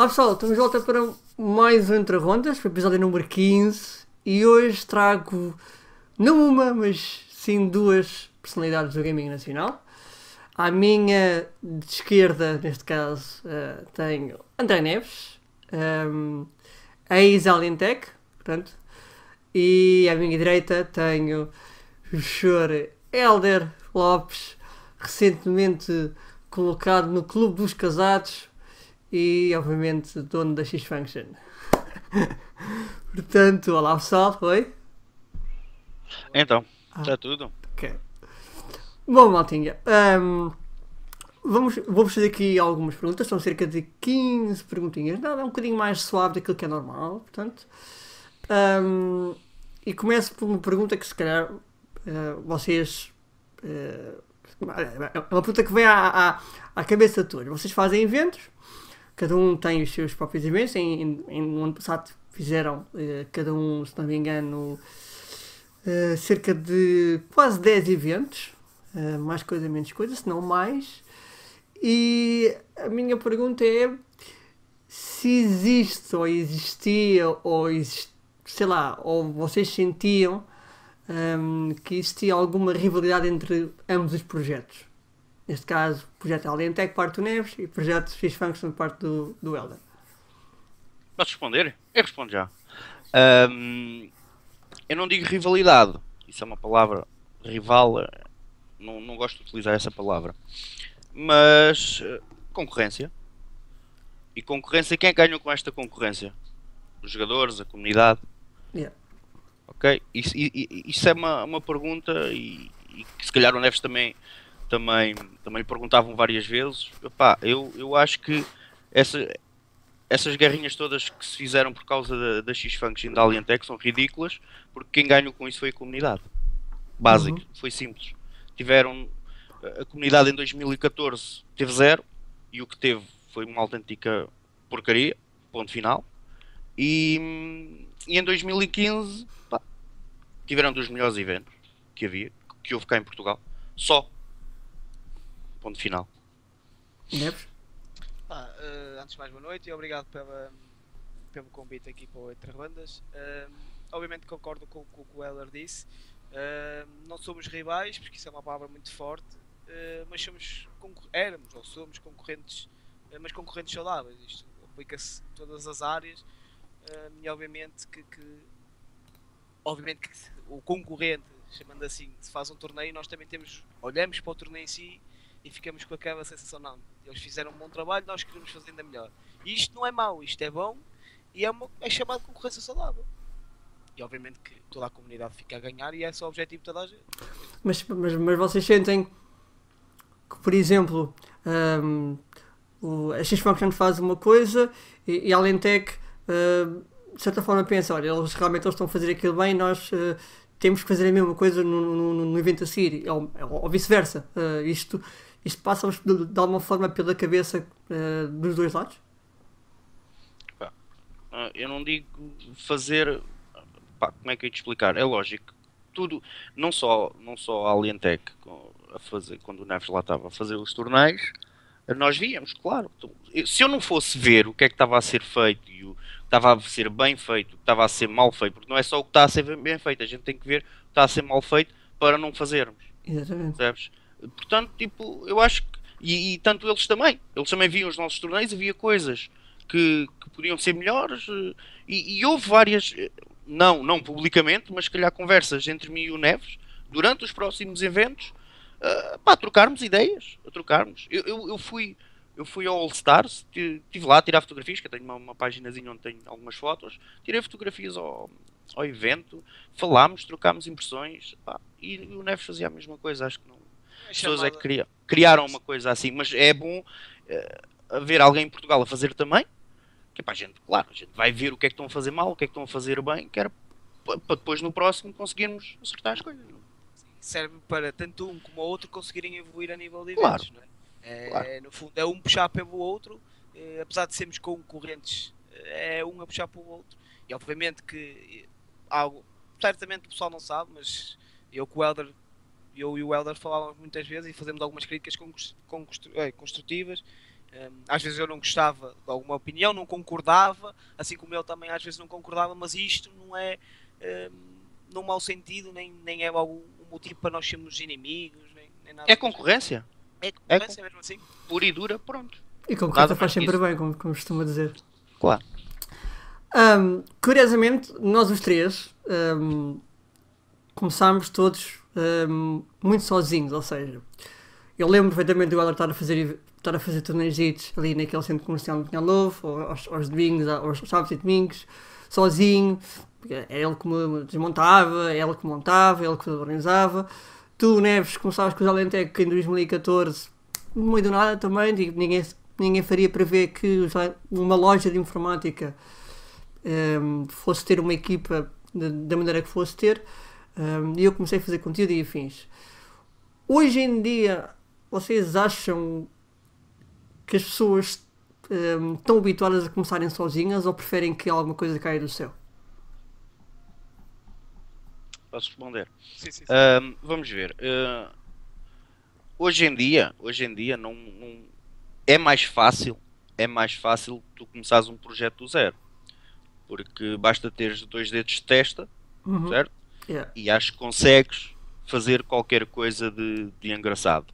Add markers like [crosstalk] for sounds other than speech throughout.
Olá pessoal, estamos de volta para mais um Entre Rondas, para o episódio número 15 e hoje trago não uma, mas sim duas personalidades do gaming nacional. À minha de esquerda, neste caso, uh, tenho André Neves, um, ex-Alientech, portanto, e à minha direita tenho o senhor Helder Lopes, recentemente colocado no Clube dos Casados e, obviamente, dono da X-Function. [laughs] Portanto, olá pessoal, oi? Então, está ah, tudo? Ok. Bom, maltinha, um, vamos, vou-vos fazer aqui algumas perguntas, são cerca de 15 perguntinhas, nada, é um bocadinho mais suave daquilo que é normal, portanto. Um, e começo por uma pergunta que se calhar uh, vocês. Uh, é uma pergunta que vem à, à, à cabeça de todos. Vocês fazem eventos, cada um tem os seus próprios eventos. Em, em, no ano passado fizeram, uh, cada um, se não me engano, uh, cerca de quase 10 eventos. Uh, mais coisa, menos coisa, se não mais. E a minha pergunta é se existe ou existia ou sei lá, ou vocês sentiam um, que existia alguma rivalidade entre ambos os projetos. Neste caso, o projeto Alentec, parte do Neves, e o projeto X Function, parte do, do Elder. Posso responder? Eu respondo já. Um, eu não digo rivalidade, isso é uma palavra rival, não, não gosto de utilizar essa palavra, mas uh, concorrência. E concorrência, quem ganhou com esta concorrência? Os jogadores, a comunidade. Yeah. Ok? Isso, isso é uma, uma pergunta e, e que se calhar o Neves também, também, também perguntavam várias vezes. Epá, eu, eu acho que essa, essas guerrinhas todas que se fizeram por causa da, da X-Function da Alientech são ridículas, porque quem ganhou com isso foi a comunidade. Básico, uhum. foi simples. Tiveram. A comunidade em 2014 teve zero, e o que teve foi uma autêntica porcaria, ponto final. E, e em 2015 pá, tiveram dos melhores eventos que havia, que houve cá em Portugal. Só. Ponto final. Neves? Ah, uh, antes de mais, boa noite e obrigado pela, pelo convite aqui para o Entre Bandas. Uh, obviamente concordo com, com, o que o Heller disse. Uh, não somos rivais, porque isso é uma palavra muito forte, mas somos éramos ou somos concorrentes, mas concorrentes saudáveis. Isto aplica-se a todas as áreas uh, e obviamente que, que, obviamente que o concorrente, chamando assim, se faz um torneio, nós também temos, olhamos para o torneio em si e ficamos com aquela sensação, não, eles fizeram um bom trabalho, nós queremos fazer ainda melhor. E isto não é mau, isto é bom e é, uma, é chamado concorrência saudável. E obviamente que toda a comunidade fica a ganhar e é esse o objetivo de toda a gente. Mas, mas, mas vocês sentem que, por exemplo, um, o, a X-Function faz uma coisa e, e a Alentec uh, de certa forma pensa, olha, eles realmente eles estão a fazer aquilo bem, nós uh, temos que fazer a mesma coisa no, no, no evento a seguir, ou, ou vice-versa. Uh, isto, isto passa de, de, alguma forma pela cabeça dos dois lados? Eu não digo fazer. Pá, como é que eu ia te explicar? É lógico. Tudo, não só, não só a Alientec a fazer, quando o Neves lá estava a fazer os torneios, nós víamos, claro. Se eu não fosse ver o que é que estava a ser feito e o que estava a ser bem feito, o que estava a ser mal feito, porque não é só o que está a ser bem feito, a gente tem que ver o que está a ser mal feito para não fazermos. Exatamente. Sabes? Portanto, tipo, eu acho que. E, e, tanto eles também. Eles também viam os nossos torneios, havia coisas que, que podiam ser melhores eh, e, e, houve várias. Eh, não, não publicamente, mas se calhar conversas entre mim e o Neves durante os próximos eventos uh, pá, trocarmos ideias, a trocarmos. Eu, eu, eu, fui eu fui ao All Stars, estive lá a tirar fotografias, que eu tenho uma, uma páginazinha onde tenho algumas fotos, tirei fotografias ao, ao evento, falámos, trocámos impressões, pá, e o Neves fazia a mesma coisa, acho que pessoas é que criam, criaram uma coisa assim, mas é bom uh, haver alguém em Portugal a fazer também, que é para a gente, claro, a gente vai ver o que é que estão a fazer mal, o que é que estão a fazer bem, que era para depois no próximo conseguirmos acertar as coisas. Não? serve para tanto um como o outro conseguirem evoluir a nível de eventos. Claro. É? É, claro. No fundo, é um puxar pelo outro, é, apesar de sermos concorrentes, é um a puxar pelo outro. E obviamente que algo, certamente o pessoal não sabe, mas eu com o Elder, eu e o Elder falávamos muitas vezes e fazemos algumas críticas eh, construtivas Um, às vezes eu não gostava de alguma opinião, não concordava, assim como ele também às vezes não concordava, mas isto não é um, num mau sentido, nem, nem é algum motivo para nós sermos inimigos, nem, nem nada. É concorrência. É concorrência mesmo assim. Pura e dura, pronto. E concorrência faz sempre isso. bem, como, como costuma dizer. Claro. Um, curiosamente, nós os três um, começámos todos um, muito sozinhos, ou seja, eu lembro perfeitamente do Ela estar a fazer estar a fazer torneios ali naquele centro comercial no Pinhal Novo, aos, aos domingos, aos sábados e domingos, sozinho, era ele que me desmontava, ele que montava, ele que organizava. Tu, Neves, começavas com os Alentec em 2014, no meio do nada também, ninguém, ninguém faria para ver que uma loja de informática um, fosse ter uma equipa da maneira que fosse ter, e eu comecei a fazer conteúdo e afins. Hoje em dia, vocês acham que as pessoas um, estão habituadas a começarem sozinhas ou preferem que alguma coisa caia do céu? Posso responder? Sim, sim, sim. Um, vamos ver. Uh, hoje em dia, hoje em dia não, não, é mais fácil, é mais fácil tu começares um projeto do zero. Porque basta teres dois dedos de testa, uhum. certo? Yeah. E acho que consegues fazer qualquer coisa de, de engraçado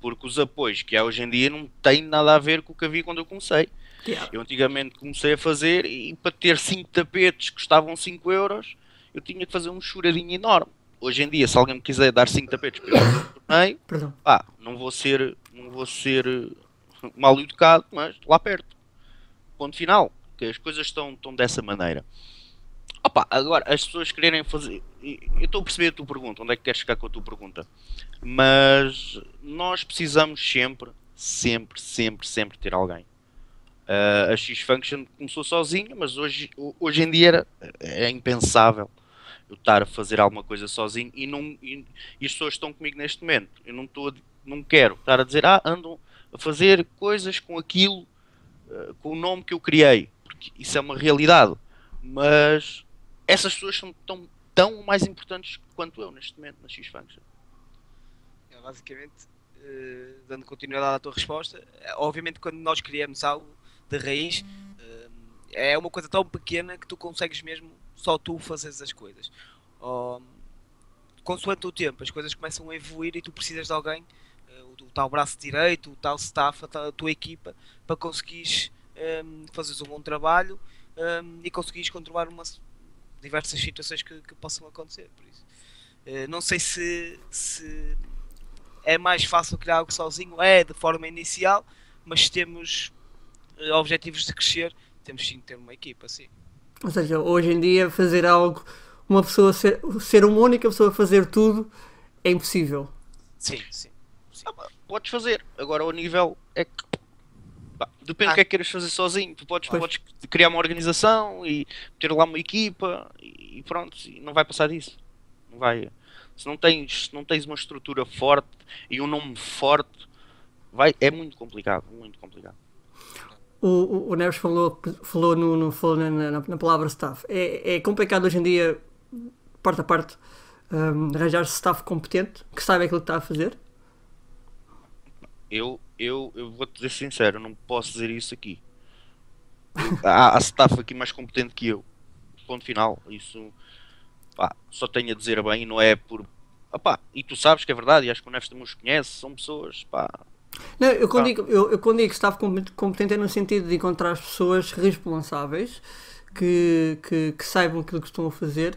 porque os apoios que há hoje em dia não têm nada a ver com o que havia quando eu comecei. Yeah. Eu antigamente comecei a fazer e para ter 5 tapetes que custavam 5 euros, eu tinha que fazer um choradinho enorme. Hoje em dia, se alguém me quiser dar 5 tapetes para eu torneio, pá, não vou ser, não vou ser mal educado, mas lá perto. Ponto final. Que as coisas estão, estão dessa maneira. Opa, agora, as pessoas quererem fazer. Eu estou a perceber a tua pergunta, onde é que queres chegar com a tua pergunta? Mas nós precisamos sempre, sempre, sempre, sempre ter alguém. Uh, a X-Function começou sozinha, mas hoje, hoje em dia era, é impensável eu estar a fazer alguma coisa sozinho e, não, e, e as pessoas estão comigo neste momento. Eu não, estou não quero estar a dizer, ah, andam a fazer coisas com aquilo, uh, com o nome que eu criei, porque isso é uma realidade. Mas essas pessoas são tão, tão mais importantes quanto eu neste momento na X-Function. É, basicamente, uh, dando continuidade à tua resposta, é, obviamente quando nós criamos algo de raiz, uh, é uma coisa tão pequena que tu consegues mesmo só tu fazeres as coisas. Consoante o tempo, as coisas começam a evoluir e tu precisas de alguém, o, tal braço direito, o tal staff, a, tua equipa, para conseguires um, fazeres um bom trabalho e conseguires controlar uma, diversas situações que, que possam acontecer. Por isso. Uh, não sei se, se é mais fácil criar algo sozinho, é de forma inicial, mas se temos uh, objetivos de crescer, temos sim de ter uma equipa, sim. Ou seja, hoje em dia fazer algo, uma pessoa ser, ser uma única pessoa a fazer tudo é impossível. Sim, sim. sim. Ah, podes fazer, agora o nível é que depende do ah. que é que queres fazer sozinho. Tu podes, podes criar uma organização e ter lá uma equipa e pronto, e não vai passar disso. Não vai. Se não tens, se não tens uma estrutura forte e um nome forte, vai, é muito complicado, muito complicado. O, o, o Neves falou, falou, no, no, falou na, na, na, palavra staff. É, é complicado hoje em dia, parte a parte, um, arranjar staff competente que saiba aquilo que está a fazer? Eu, eu, eu vou-te dizer sincero, não posso dizer isso aqui. há, há staff aqui mais competente que eu. Ponto final. Isso pá, só tenho a dizer bem, não é por. Opá, e tu sabes que é verdade, e acho que o Neves também os conhece, são pessoas. Pá, não, eu quando, digo, eu, eu quando digo que staff competente é no sentido de encontrar as pessoas responsáveis que, que, que saibam aquilo que estão a fazer,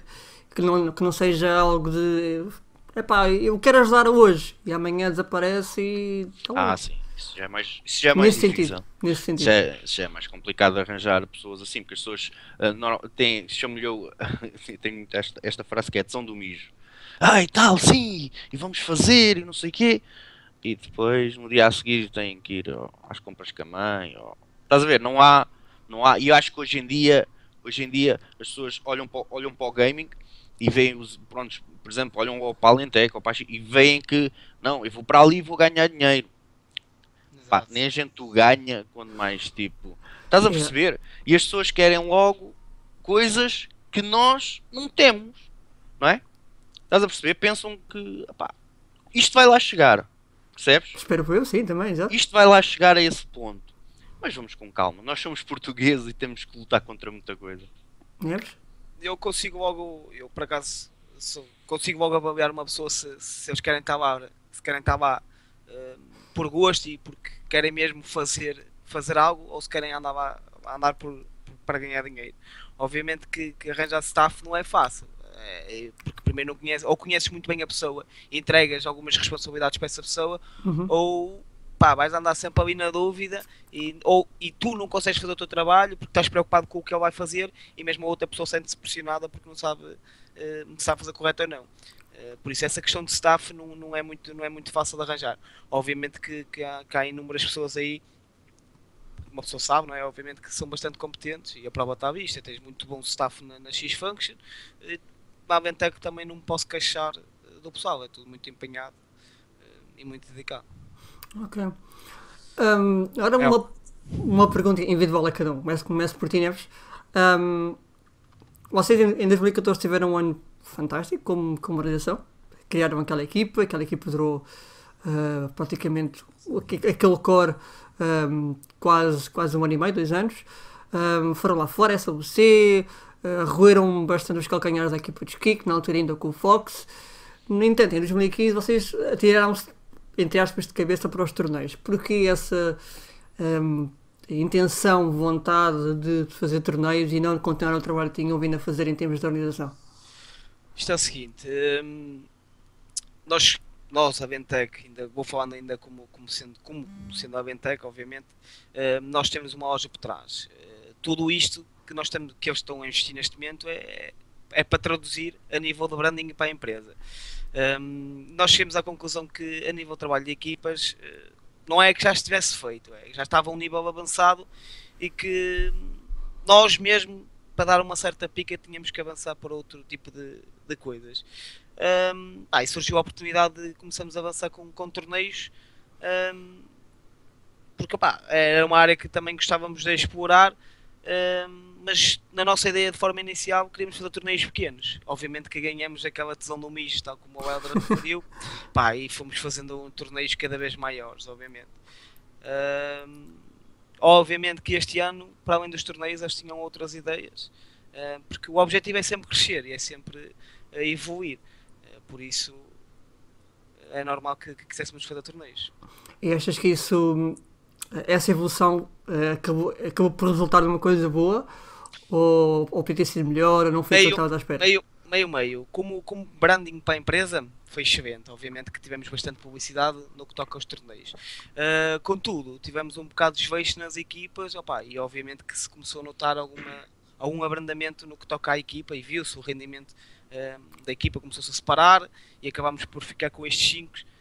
que não, que não seja algo de epá, eu quero ajudar hoje e amanhã desaparece e. Então, ah, sim. Isso já é mais, isso já é mais nesse difícil. Sentido, nesse sentido. Já, é, já é mais complicado arranjar pessoas assim, porque as pessoas uh, não, têm, chamo-lhe eu, [laughs] tenho esta, esta frase que é São do mijo. Ah, e tal, sim, e vamos fazer, e não sei o quê. E depois, no dia a seguir, têm que ir ó, às compras com a mãe. Ó. Estás a ver? Não há, não há. E eu acho que hoje em dia, hoje em dia as pessoas olham para, olham para o gaming e veem os. Prontos, por exemplo, olham para a Lentec e veem que, não, eu vou para ali e vou ganhar dinheiro Pá, nem a gente o ganha quando mais tipo. Estás a perceber? E as pessoas querem logo coisas que nós não temos, não é? Estás a perceber? Pensam que pá, isto vai lá chegar, percebes? Espero eu, sim, também, exato. Isto vai lá chegar a esse ponto. Mas vamos com calma. Nós somos [laughs] portugueses e temos que lutar contra muita coisa. Neves? Eu consigo logo, eu por acaso sou- consigo logo avaliar uma pessoa se, se eles querem estar lá, se querem estar lá eh, por gosto e porque querem mesmo fazer, fazer algo ou se querem andar lá andar por, por- para ganhar dinheiro. Obviamente que, que arranjar staff não é fácil. eh, porque primeiro não conheces, ou conheces muito bem a pessoa e entregas algumas responsabilidades para essa pessoa, Uhum. ou pá, vais andar sempre ali na dúvida e, ou, e tu não consegues fazer o teu trabalho porque estás preocupado com o que ele vai fazer e mesmo a outra pessoa sente-se pressionada porque não sabe eh, se sabe fazer correto ou não. Eh, por isso essa questão de staff não, não, é, muito, não é muito fácil de arranjar. Obviamente que, que, há, que há inúmeras pessoas aí, uma pessoa sabe, não é? Obviamente que são bastante competentes e a prova está à vista. Tens muito bom staff na, na X-Function. Eh, Na Aventec também não me posso queixar eh, do pessoal, é tudo muito empenhado eh, e muito dedicado. Ok. Hum, agora É. uma, uma pergunta individual a cada um. Começo, começo por ti, Neves. Hum, vocês em, em 2014 tiveram um ano fantástico como, como organização. Criaram aquela equipa, aquela equipa durou ah, praticamente aquele core hum, quase, quase um ano e meio, dois anos. Hum, foram lá fora, SWC, uh, roeram bastante os calcanhares da equipa de que na altura ainda com o Fox. No entanto, em 2015 vocês atiraram-se, entre aspas, de cabeça para os torneios. Porquê essa hum, intenção, vontade de fazer torneios e não de continuar o trabalho que tinham vindo a fazer em termos de organização? Isto é o seguinte, hum, nós, nós, a Ventec, ainda, vou falando ainda como, como, sendo, como sendo a Ventec, obviamente, hum, nós temos uma loja por trás. Uh, tudo isto que, nós temos, que eles estão a investir neste momento é, é para traduzir a nível de branding para a empresa. Hum, nós chegamos à conclusão que a nível de trabalho de equipas eh, não é que já estivesse feito, é já estava um nível avançado e que nós mesmo para dar uma certa pica tínhamos que avançar para outro tipo de, de coisas. Um, ah, e surgiu a oportunidade de começarmos a avançar com, com torneios um, porque opá, era uma área que também gostávamos de explorar um, mas na nossa ideia de forma inicial queríamos fazer torneios pequenos. Obviamente que ganhamos aquela tesão do misto tal como o Eldra pediu. [laughs] Pá, e fomos fazendo torneios cada vez maiores obviamente. Um, obviamente que este ano para além dos torneios eles tinham outras ideias. Uh, porque o objetivo é sempre crescer e é sempre uh, evoluir. Uh, por isso é normal que, que quiséssemos fazer torneios. E achas que isso, essa evolução eh, acabou, acabou por resultar numa coisa boa? Ou, ou podia ter sido melhor? Ou não foi o que estavas à espera? meio meio meio como como branding para a empresa foi excelente obviamente que tivemos bastante publicidade no que toca aos torneios Uh, contudo tivemos um bocado de desfecho nas equipas opa, e obviamente que se começou a notar alguma algum abrandamento no que toca à equipa e viu-se o rendimento uh, da equipa começou-se a separar e acabámos por ficar com estes 5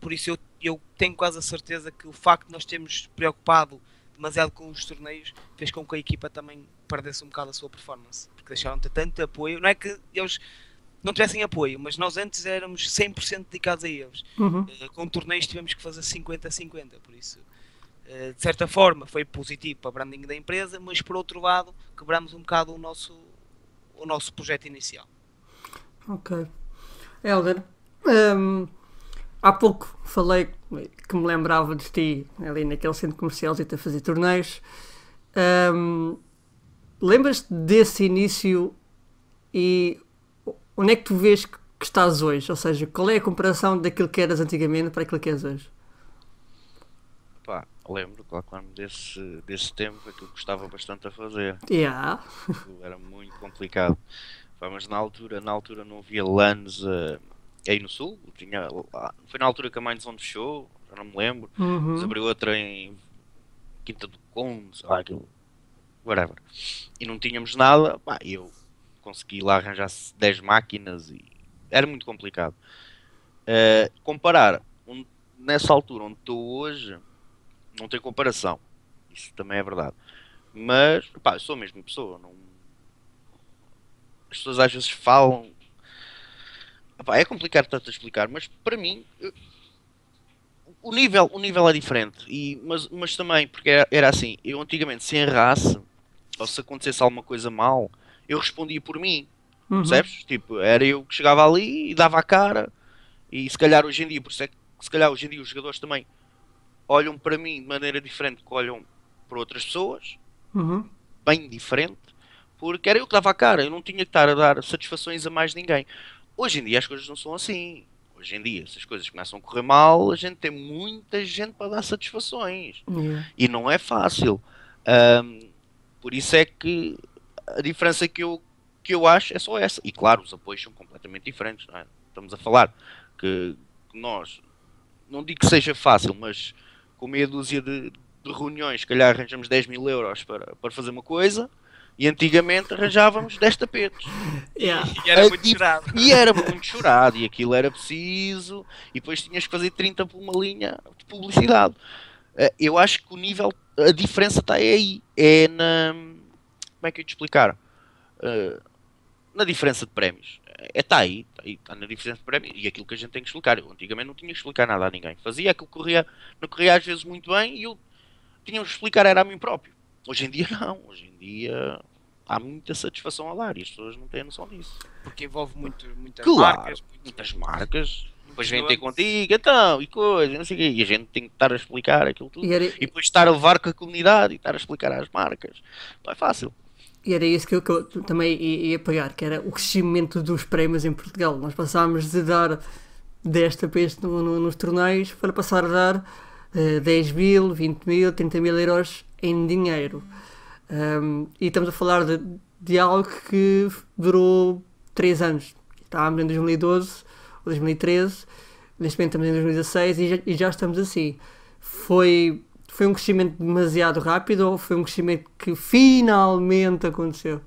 por isso eu, eu tenho quase a certeza que o facto de nós termos preocupado demasiado com os torneios fez com que a equipa também perdesse um bocado a sua performance porque deixaram de ter tanto apoio não é que eles não tivessem apoio mas nós antes éramos 100% dedicados a eles Uhum. Uh, com torneios tivemos que fazer 50-50 por isso uh, de certa forma foi positivo para o branding da empresa mas por outro lado quebramos um bocado o nosso o nosso projeto inicial Ok. Helder, hum, há pouco falei que me lembrava de ti ali naquele centro comercial e a fazer torneios. Hum, Lembras-te desse início e onde é que tu vês que, que estás hoje? Ou seja, qual é a comparação daquilo que eras antigamente para aquilo que és hoje? Pá, lembro, claro, claro, desse, desse tempo, aquilo que gostava bastante a fazer. Yeah. Era muito complicado. Pá, mas na altura, na altura não havia LANs eh, aí no sul. Tinha, foi na altura que a Mindzone fechou, já não me lembro. Mas Uhum. abriu outra em Quinta do Conde, sei lá, aquilo. Whatever. E não tínhamos nada, pá, eu consegui lá arranjar 10 máquinas e era muito complicado. Eh, comparar onde- nessa altura onde estou hoje, não tem comparação. Isso também é verdade. Mas, pá, eu sou a mesma pessoa. Não... As pessoas às vezes falam. Epá, é complicado tanto explicar, mas para mim eu- o nível, o nível é diferente. E, mas, mas também, porque era, era assim, eu antigamente se errasse, ou se acontecesse alguma coisa mal, eu respondia por mim. Uhum. Percebes? Tipo, era eu que chegava ali e dava a cara. E se calhar hoje em dia, por isso é que se calhar hoje em dia os jogadores também olham para mim de maneira diferente que olham para outras pessoas, Uhum. bem diferente, porque era eu que dava a cara, eu não tinha que estar a dar satisfações a mais ninguém. Hoje em dia as coisas não são assim. Hoje em dia, se as coisas começam a correr mal, a gente tem muita gente para dar satisfações. E não é fácil. Ahm, por isso é que a diferença que eu, que eu acho é só essa. E claro, os apoios são completamente diferentes. Não é? Estamos a falar que, que nós, não digo que seja fácil, mas com meia dúzia de, de reuniões, se calhar arranjamos 10 mil euros para, para fazer uma coisa. E antigamente arranjávamos 10 tapetes. Yeah. E era muito dif- chorado. E era muito chorado, e aquilo era preciso, e depois tinhas que fazer 30 por uma linha de publicidade. Eh, Eu acho que o nível, a diferença está aí, é na. Como é que eu te explicar? Eh, na diferença de prémios. É, está aí, está aí, está na diferença de prémios, e aquilo que a gente tem que explicar. Eu antigamente não tinha que explicar nada a ninguém. Fazia aquilo que corria, não corria às vezes muito bem, e eu tinha que explicar, era a mim próprio. Hoje em dia não, hoje em dia há muita satisfação a dar, e as pessoas não têm noção disso. Porque envolve muito, muitas Claro, marcas, muito- muitas marcas. Depois vêm ter contigo, então, e coisa, não sei o quê. E a gente tem que estar a explicar aquilo tudo. E era, E depois estar a levar com a comunidade e estar a explicar às marcas. Não é fácil. e era isso que eu, que eu também ia, ia pegar, que era o crescimento dos prémios em Portugal. Nós passámos de dar 10 tapetes no, no- nos torneios para passar a dar eh, 10 mil, 20 mil, 30 mil euros em dinheiro. Um, e estamos a falar de, de algo que durou 3 anos. Estávamos em 2012 ou 2013, neste momento estamos em 2016 e já, e já estamos assim. Foi, foi um crescimento demasiado rápido ou foi um crescimento que finalmente aconteceu?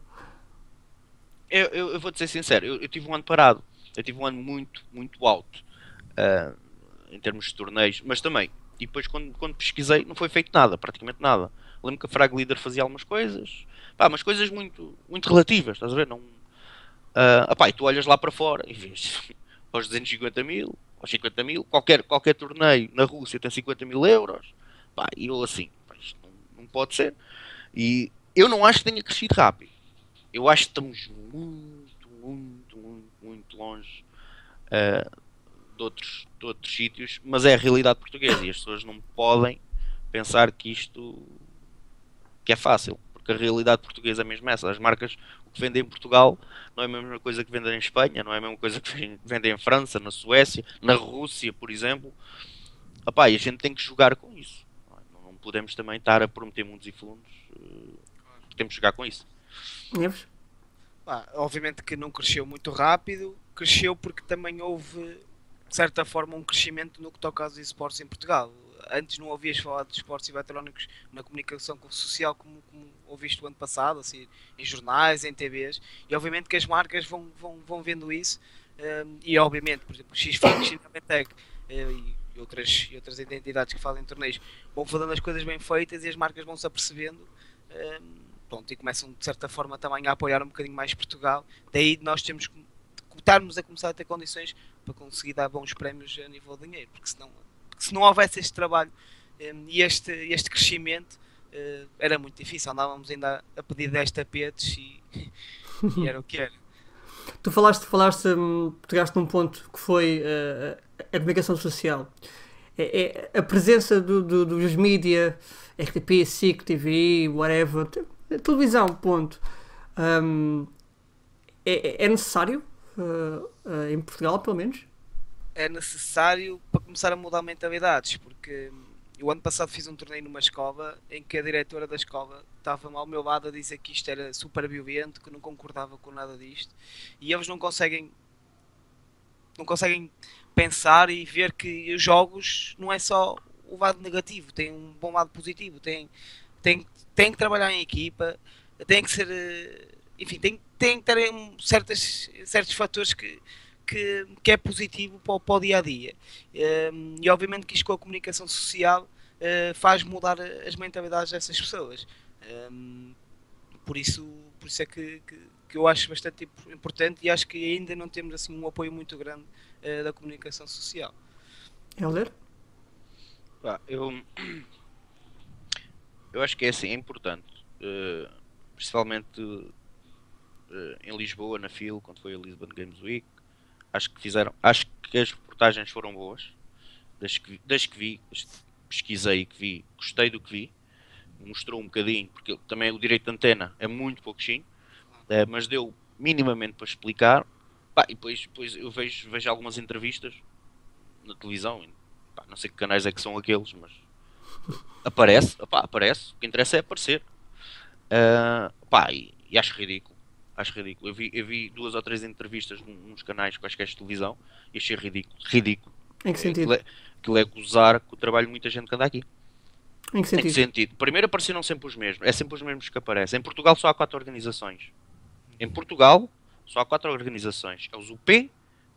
Eu, eu, eu vou ser sincero, eu, eu tive um ano parado. Eu tive um ano muito, muito alto. ah, em termos de torneios, mas também. E depois quando, quando pesquisei não foi feito nada, praticamente nada. Lembro que a Frag Leader fazia algumas coisas. Pá, mas coisas muito, muito relativas, estás a ver? Não, ah, opá, e tu olhas lá para fora e vês [laughs] aos 250 mil, aos 50 mil, qualquer, qualquer torneio na Rússia tem 50 mil euros. Pá, e eu assim, pá, isto não, não pode ser. E eu não acho que tenha crescido rápido. Eu acho que estamos muito, muito, muito, muito longe ah, de, outros, de outros sítios, mas é a realidade portuguesa e as pessoas não podem pensar que isto que é fácil, porque a realidade portuguesa é mesmo essa. As marcas, o que vendem em Portugal não é a mesma coisa que vendem em Espanha, não é a mesma coisa que vendem em França, na Suécia, na Rússia, por exemplo. Epá, e a gente tem que jogar com isso. Não, não podemos também estar a prometer mundos e fundos. eh, Temos que jogar com isso. Neves? Pá, obviamente que não cresceu muito rápido, cresceu porque também houve, de certa forma, um crescimento no que toca aos esportes em Portugal. Antes não ouvias falar de esportes eletrónicos na comunicação social como, como ouviste o ano passado, assim, em jornais, em TVs, e obviamente que as marcas vão, vão, vão vendo isso, hum, e obviamente, por exemplo, X-Fix, eh, e outras, e outras identidades que fazem torneios vão fazendo as coisas bem feitas e as marcas vão se apercebendo hum, pronto, e começam de certa forma também a apoiar um bocadinho mais Portugal. Daí nós temos que estarmos a começar a ter condições para conseguir dar bons prémios a nível de dinheiro, porque senão, porque se não houvesse este trabalho hum, e este, este crescimento eh, era muito difícil. Andávamos ainda a pedir 10 tapetes e, e era o que era. Tu falaste, falaste, hum, pegaste num ponto que foi eh, a comunicação social. É, é a presença do, do- dos mídia, RTP, SIC, TV, whatever, te- televisão, ponto. Hum, é, é necessário, eh, eh, em Portugal pelo menos? É necessário para começar a mudar mentalidades, porque eu ano passado fiz um torneio numa escola em que a diretora da escola estava ao meu lado a dizer que isto era super violento, que não concordava com nada disto, e eles não conseguem não conseguem pensar e ver que os jogos não é só o lado negativo, tem um bom lado positivo, tem, tem, tem que trabalhar em equipa, tem que ser eh, enfim, tem, tem que ter um, certas, certos fatores que, que, que é positivo para, o- para o dia a dia. Um, e obviamente que isto com a comunicação social uh, faz mudar as mentalidades dessas pessoas. Um, por isso, por isso é que, que, que eu acho bastante imp- importante e acho que ainda não temos assim um apoio muito grande uh, da comunicação social. Helder? Pá, eu, eu acho que é assim, é importante, eh, principalmente eh, em Lisboa, na FIL, quando foi a Lisbon Games Week, acho que fizeram, acho que as reportagens foram boas, das que, das que vi, pesquisei que vi, gostei do que vi. Mostrou um bocadinho, porque também o direito de antena é muito pouquinho, uh, mas deu minimamente para explicar. Pá, e depois, depois eu vejo, vejo algumas entrevistas na televisão, pá, não sei que canais é que são aqueles, mas aparece, opá, aparece, o que interessa é aparecer. Uh, pá, e, e, acho ridículo. Acho ridículo. Eu vi, eu vi duas ou três entrevistas nos canais quaisquer de televisão e achei ridículo. Ridículo. Em que sentido? Aquilo é, aquilo é gozar com o trabalho de muita gente que anda aqui. Em que sentido? Em que sentido? Primeiro apareceram sempre os mesmos. É sempre os mesmos que aparecem. Em Portugal só há quatro organizações. Em Portugal só há quatro organizações. É os UP, é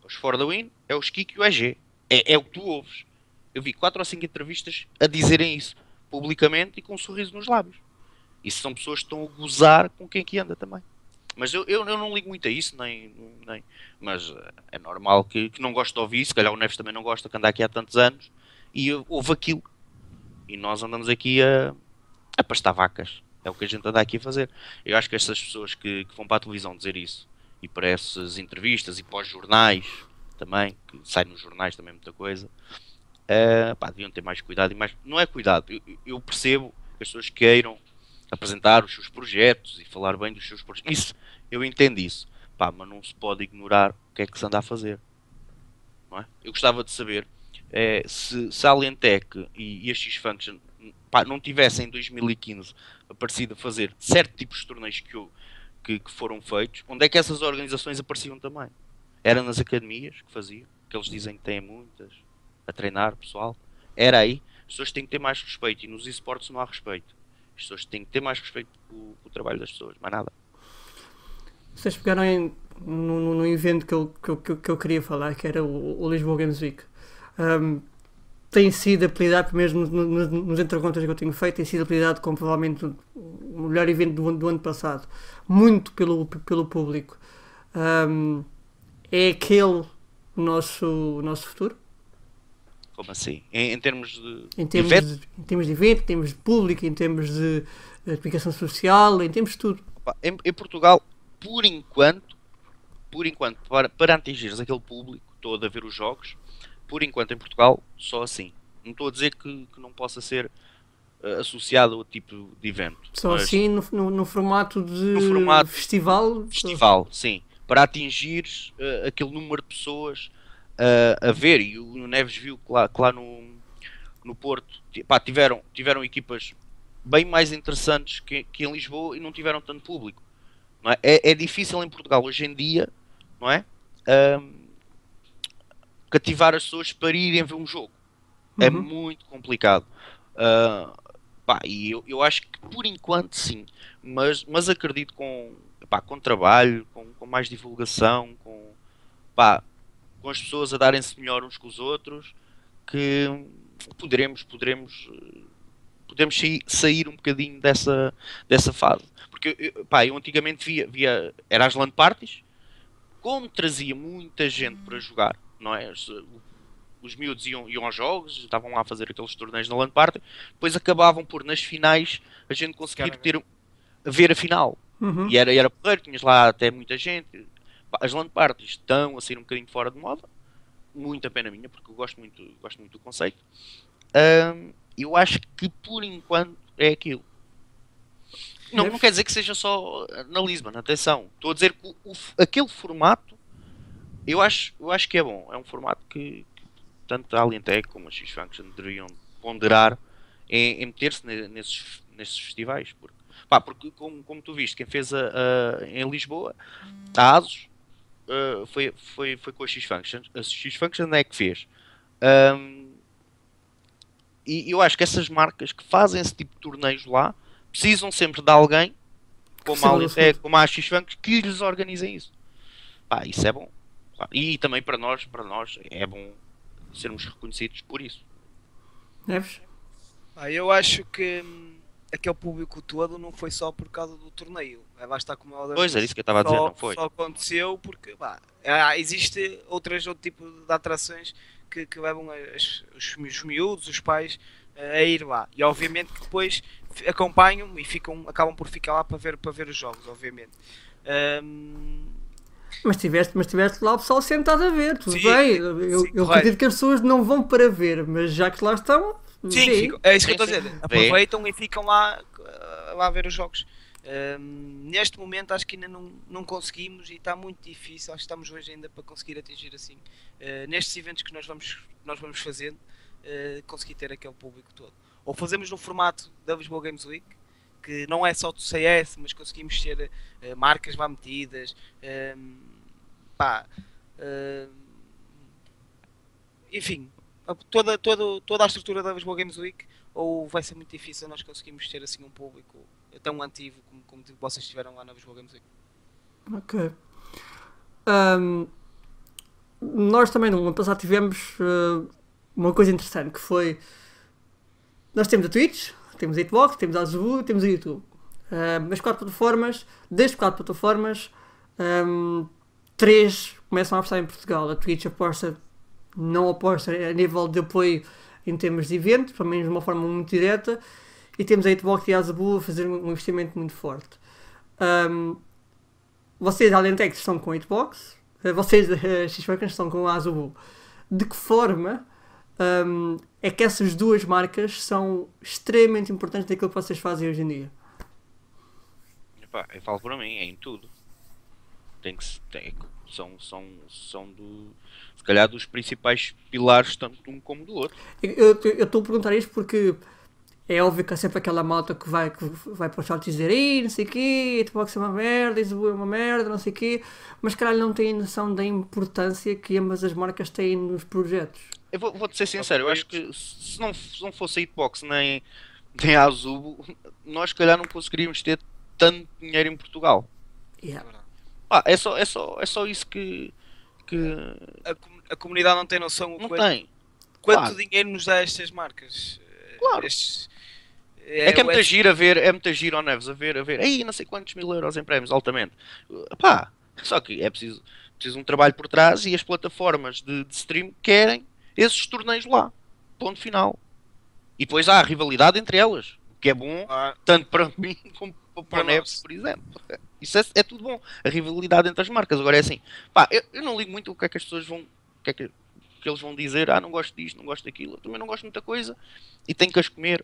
os For the Win, é os Kik e o EG. É, é o que tu ouves. Eu vi quatro ou cinco entrevistas a dizerem isso publicamente e com um sorriso nos lábios. Isso são pessoas que estão a gozar com quem aqui anda também. Mas eu, eu, eu não ligo muito a isso, nem, nem mas eh, é normal que, que não gosto de ouvir, se calhar o Neves também não gosta, que anda aqui há tantos anos, e houve aquilo. E nós andamos aqui a, a pastar vacas. É o que a gente anda aqui a fazer. Eu acho que essas pessoas que, que vão para a televisão dizer isso, e para essas entrevistas e para os jornais também, que sai nos jornais também muita coisa, uh, pá, deviam ter mais cuidado e mais. Não é cuidado, eu, eu percebo que as pessoas queiram apresentar os seus projetos e falar bem dos seus projetos. Isso, eu entendo isso. Pá, mas não se pode ignorar o que é que se anda a fazer. É? Eu gostava de saber é, se, se a Alentec e, e a X-Function não tivessem em 2015 aparecido a fazer certo tipos de torneios que, eu, que, que, foram feitos, onde é que essas organizações apareciam também? Era nas academias que faziam, que eles dizem que têm muitas, a treinar pessoal. Era aí. As pessoas têm que ter mais respeito e nos esportes não há respeito. As pessoas têm que ter mais respeito com, o trabalho das pessoas, mais nada. Vocês pegaram em, no, no evento que eu, que, que eu queria falar, que era o, o Lisboa Games Week. Um, tem sido apelidado, mesmo nos, nos entrecontas que eu tenho feito, tem sido apelidado como provavelmente o melhor evento do, do ano passado. Muito pelo, pelo público. Um, é aquele o nosso, o nosso futuro? Como assim? Em, em termos de. Em termos de, de, em termos de evento, em termos de público, em termos de aplicação social, em termos de tudo. Em, em Portugal, por enquanto, por enquanto, para, para atingires aquele público todo a ver os jogos, por enquanto em Portugal, só assim. Não estou a dizer que, que não possa ser uh, associado a outro tipo de evento. Só assim no, no, no, formato de no formato festival? Festival, sim. Para atingir uh, aquele número de pessoas uh, a ver. E o Neves viu que lá, que lá no, no Porto pá, tiveram, tiveram equipas bem mais interessantes que, que em Lisboa e não tiveram tanto público. É? É, é? difícil em Portugal hoje em dia, não é? cativar as pessoas para irem ver um jogo. É uhum. É muito complicado. Uh, pá, e eu, eu acho que por enquanto sim, mas, mas acredito com, pá, com trabalho, com, com mais divulgação, com, pá, com as pessoas a darem-se melhor uns com os outros, que poderemos, poderemos, podemos sair, um bocadinho dessa, dessa fase. Porque eu, pá, eu antigamente via, via era as LAN parties, como trazia muita gente para jogar, não é? Os, os miúdos iam, iam aos jogos, estavam lá a fazer aqueles torneios na LAN party, depois acabavam por nas finais a gente conseguir ter, ver a final. Uhum. E era, era porreiro, tinhas lá até muita gente, as LAN parties estão a sair um bocadinho fora de moda, muita pena minha, porque eu gosto muito, gosto muito do conceito. Um, eu acho que por enquanto é aquilo. Não, não quer dizer que seja só na Lisbon, atenção. Estou a dizer que o, o, aquele formato eu acho, eu acho que é bom. É um formato que, que tanto a Alientec como a X-Function deveriam ponderar em, em meter-se nesses, nesses festivais. Porque, pá, porque como, como tu viste, quem fez a, a em Lisboa, a ASUS, uh, foi, foi, foi com a X-Function. A X-Function é que fez. Um, e eu acho que essas marcas que fazem esse tipo de torneios lá precisam sempre de alguém, como a Alitec, como a X-Function, que lhes organizem isso. Pá, isso é bom. E também para nós, para nós é bom sermos reconhecidos por isso. Neves? Ah, eu acho que hum, aquele público todo não foi só por causa do torneio. É basta como ela Pois é, isso que eu estava a dizer, não foi? Só aconteceu porque bah, existe outras, outro tipo de atrações que, que levam as, os, os miúdos, os pais a ir lá. E obviamente que depois acompanham e ficam, acabam por ficar lá para ver, para ver os jogos, obviamente. Um, mas tiveste, mas tiveste lá o pessoal sentado a ver, tudo sim, bem. Eu, sim, eu acredito que as pessoas não vão para ver, mas já que lá estão, Sim, Sim. ficam- é isso que eu estou a dizer. Vê. Aproveitam e ficam lá, uh, lá a ver os jogos. Um, neste momento acho que ainda não, não conseguimos e está muito difícil. Acho que estamos hoje ainda para conseguir atingir assim uh, nestes eventos que nós vamos, nós vamos fazendo, uh, conseguir ter aquele público todo. Ou fazemos no formato da Lisboa Games Week, que não é só do CS, mas conseguimos ter uh, marcas lá metidas. Um, pá, um, enfim, toda, toda, toda a estrutura da Lisboa Games Week, ou vai ser muito difícil nós conseguirmos ter assim um público tão ativo como, como vocês tiveram lá na Lisboa Games Week. Ok. Ahm, nós também no ano passado tivemos ah, uma coisa interessante que foi nós temos a Twitch, temos a Hitbox, temos a Azubu, temos a YouTube. Ahm, as quatro plataformas, das quatro plataformas, ahm, três começam a apostar em Portugal. A Twitch aposta, não aposta a nível de apoio em termos de eventos, pelo menos de uma forma muito direta, e temos a Hitbox e a Azubu a fazer um investimento muito forte. Ahm, vocês, que estão com a Hitbox, eh, vocês, uh, X-Makers, estão com a Azubu. De que forma hum, é que essas duas marcas são extremamente importantes naquilo que vocês fazem hoje em dia? Epá, eu falo para mim, é em tudo. Tem que tem- são, são, são do, se calhar dos principais pilares, tanto de um como do outro. Eu eu estou a perguntar isto porque é óbvio que há sempre aquela malta que vai, que vai para o chat dizer Ih, não sei o quê, Hitbox é uma merda, Azubu é uma merda, não sei o quê, mas caralho não têm noção da importância que ambas as marcas têm nos projetos. Eu vou, vou-te ser sincero, eu acho que se não, se não fosse a Hitbox nem, nem a Azubo, [laughs] nós se calhar não conseguiríamos ter tanto dinheiro em Portugal. Yeah. Ah, é só, é só, é só isso que, que A, a comunidade não tem noção o não quanto, tem. quanto Claro. dinheiro nos dá estas marcas. Eh, Claro. estes- É que é muita giro a ver, é muita giro ao Neves a ver, a ver, aí não sei quantos mil euros em prémios, altamente. Pá, só que é preciso, preciso um trabalho por trás e as plataformas de, de stream querem esses torneios lá. Ponto final. E depois há a rivalidade entre elas, o que é bom, Ah, tanto para [laughs] mim como para Para o Neves, por exemplo. Isso é, é tudo bom. A rivalidade entre as marcas. Agora é assim, pá, eu, eu não ligo muito o que é que as pessoas vão, o que é que, que eles vão dizer, ah, não gosto disto, não gosto daquilo, eu também não gosto de muita coisa e tenho que as comer.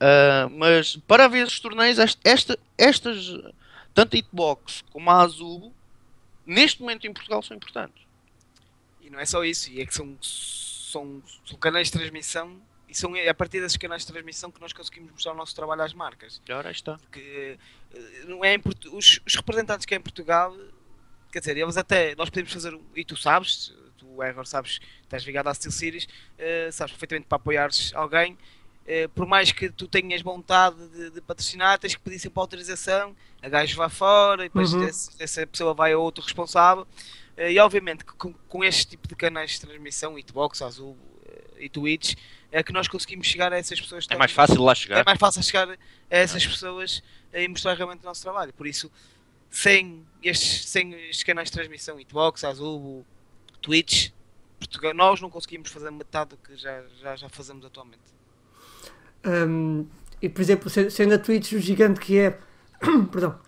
Ah, mas para ver esses torneios, est- esta, estas, tanto a Hitbox como a Azubo, neste momento em Portugal são importantes. E não é só isso, é que são, são, são canais de transmissão e são a partir desses canais de transmissão que nós conseguimos mostrar o nosso trabalho às marcas. Ora, está. Porque eh, não é os, os representantes que é em Portugal, quer dizer, eles até nós podemos fazer, e tu sabes, tu Egor sabes, estás ligado à Steel Series, eh, sabes perfeitamente para apoiares alguém. eh, por mais que tu tenhas vontade de, de patrocinar, tens que pedir sempre autorização, a gajo vai fora, e depois Uhum. esse- essa pessoa vai a outro responsável. E obviamente que com, com este tipo de canais de transmissão, Hitbox, Azul e Twitch, é que nós conseguimos chegar a essas pessoas. É mais fácil lá É chegar. mais fácil chegar a essas pessoas e mostrar realmente o nosso trabalho. Por isso, sem estes, sem estes canais de transmissão, Hitbox, Azul, Twitch, Portugal, nós não conseguimos fazer metade do que já, já, já fazemos atualmente. Um, e por exemplo, se- sendo a Twitch o gigante que é, [coughs] perdão,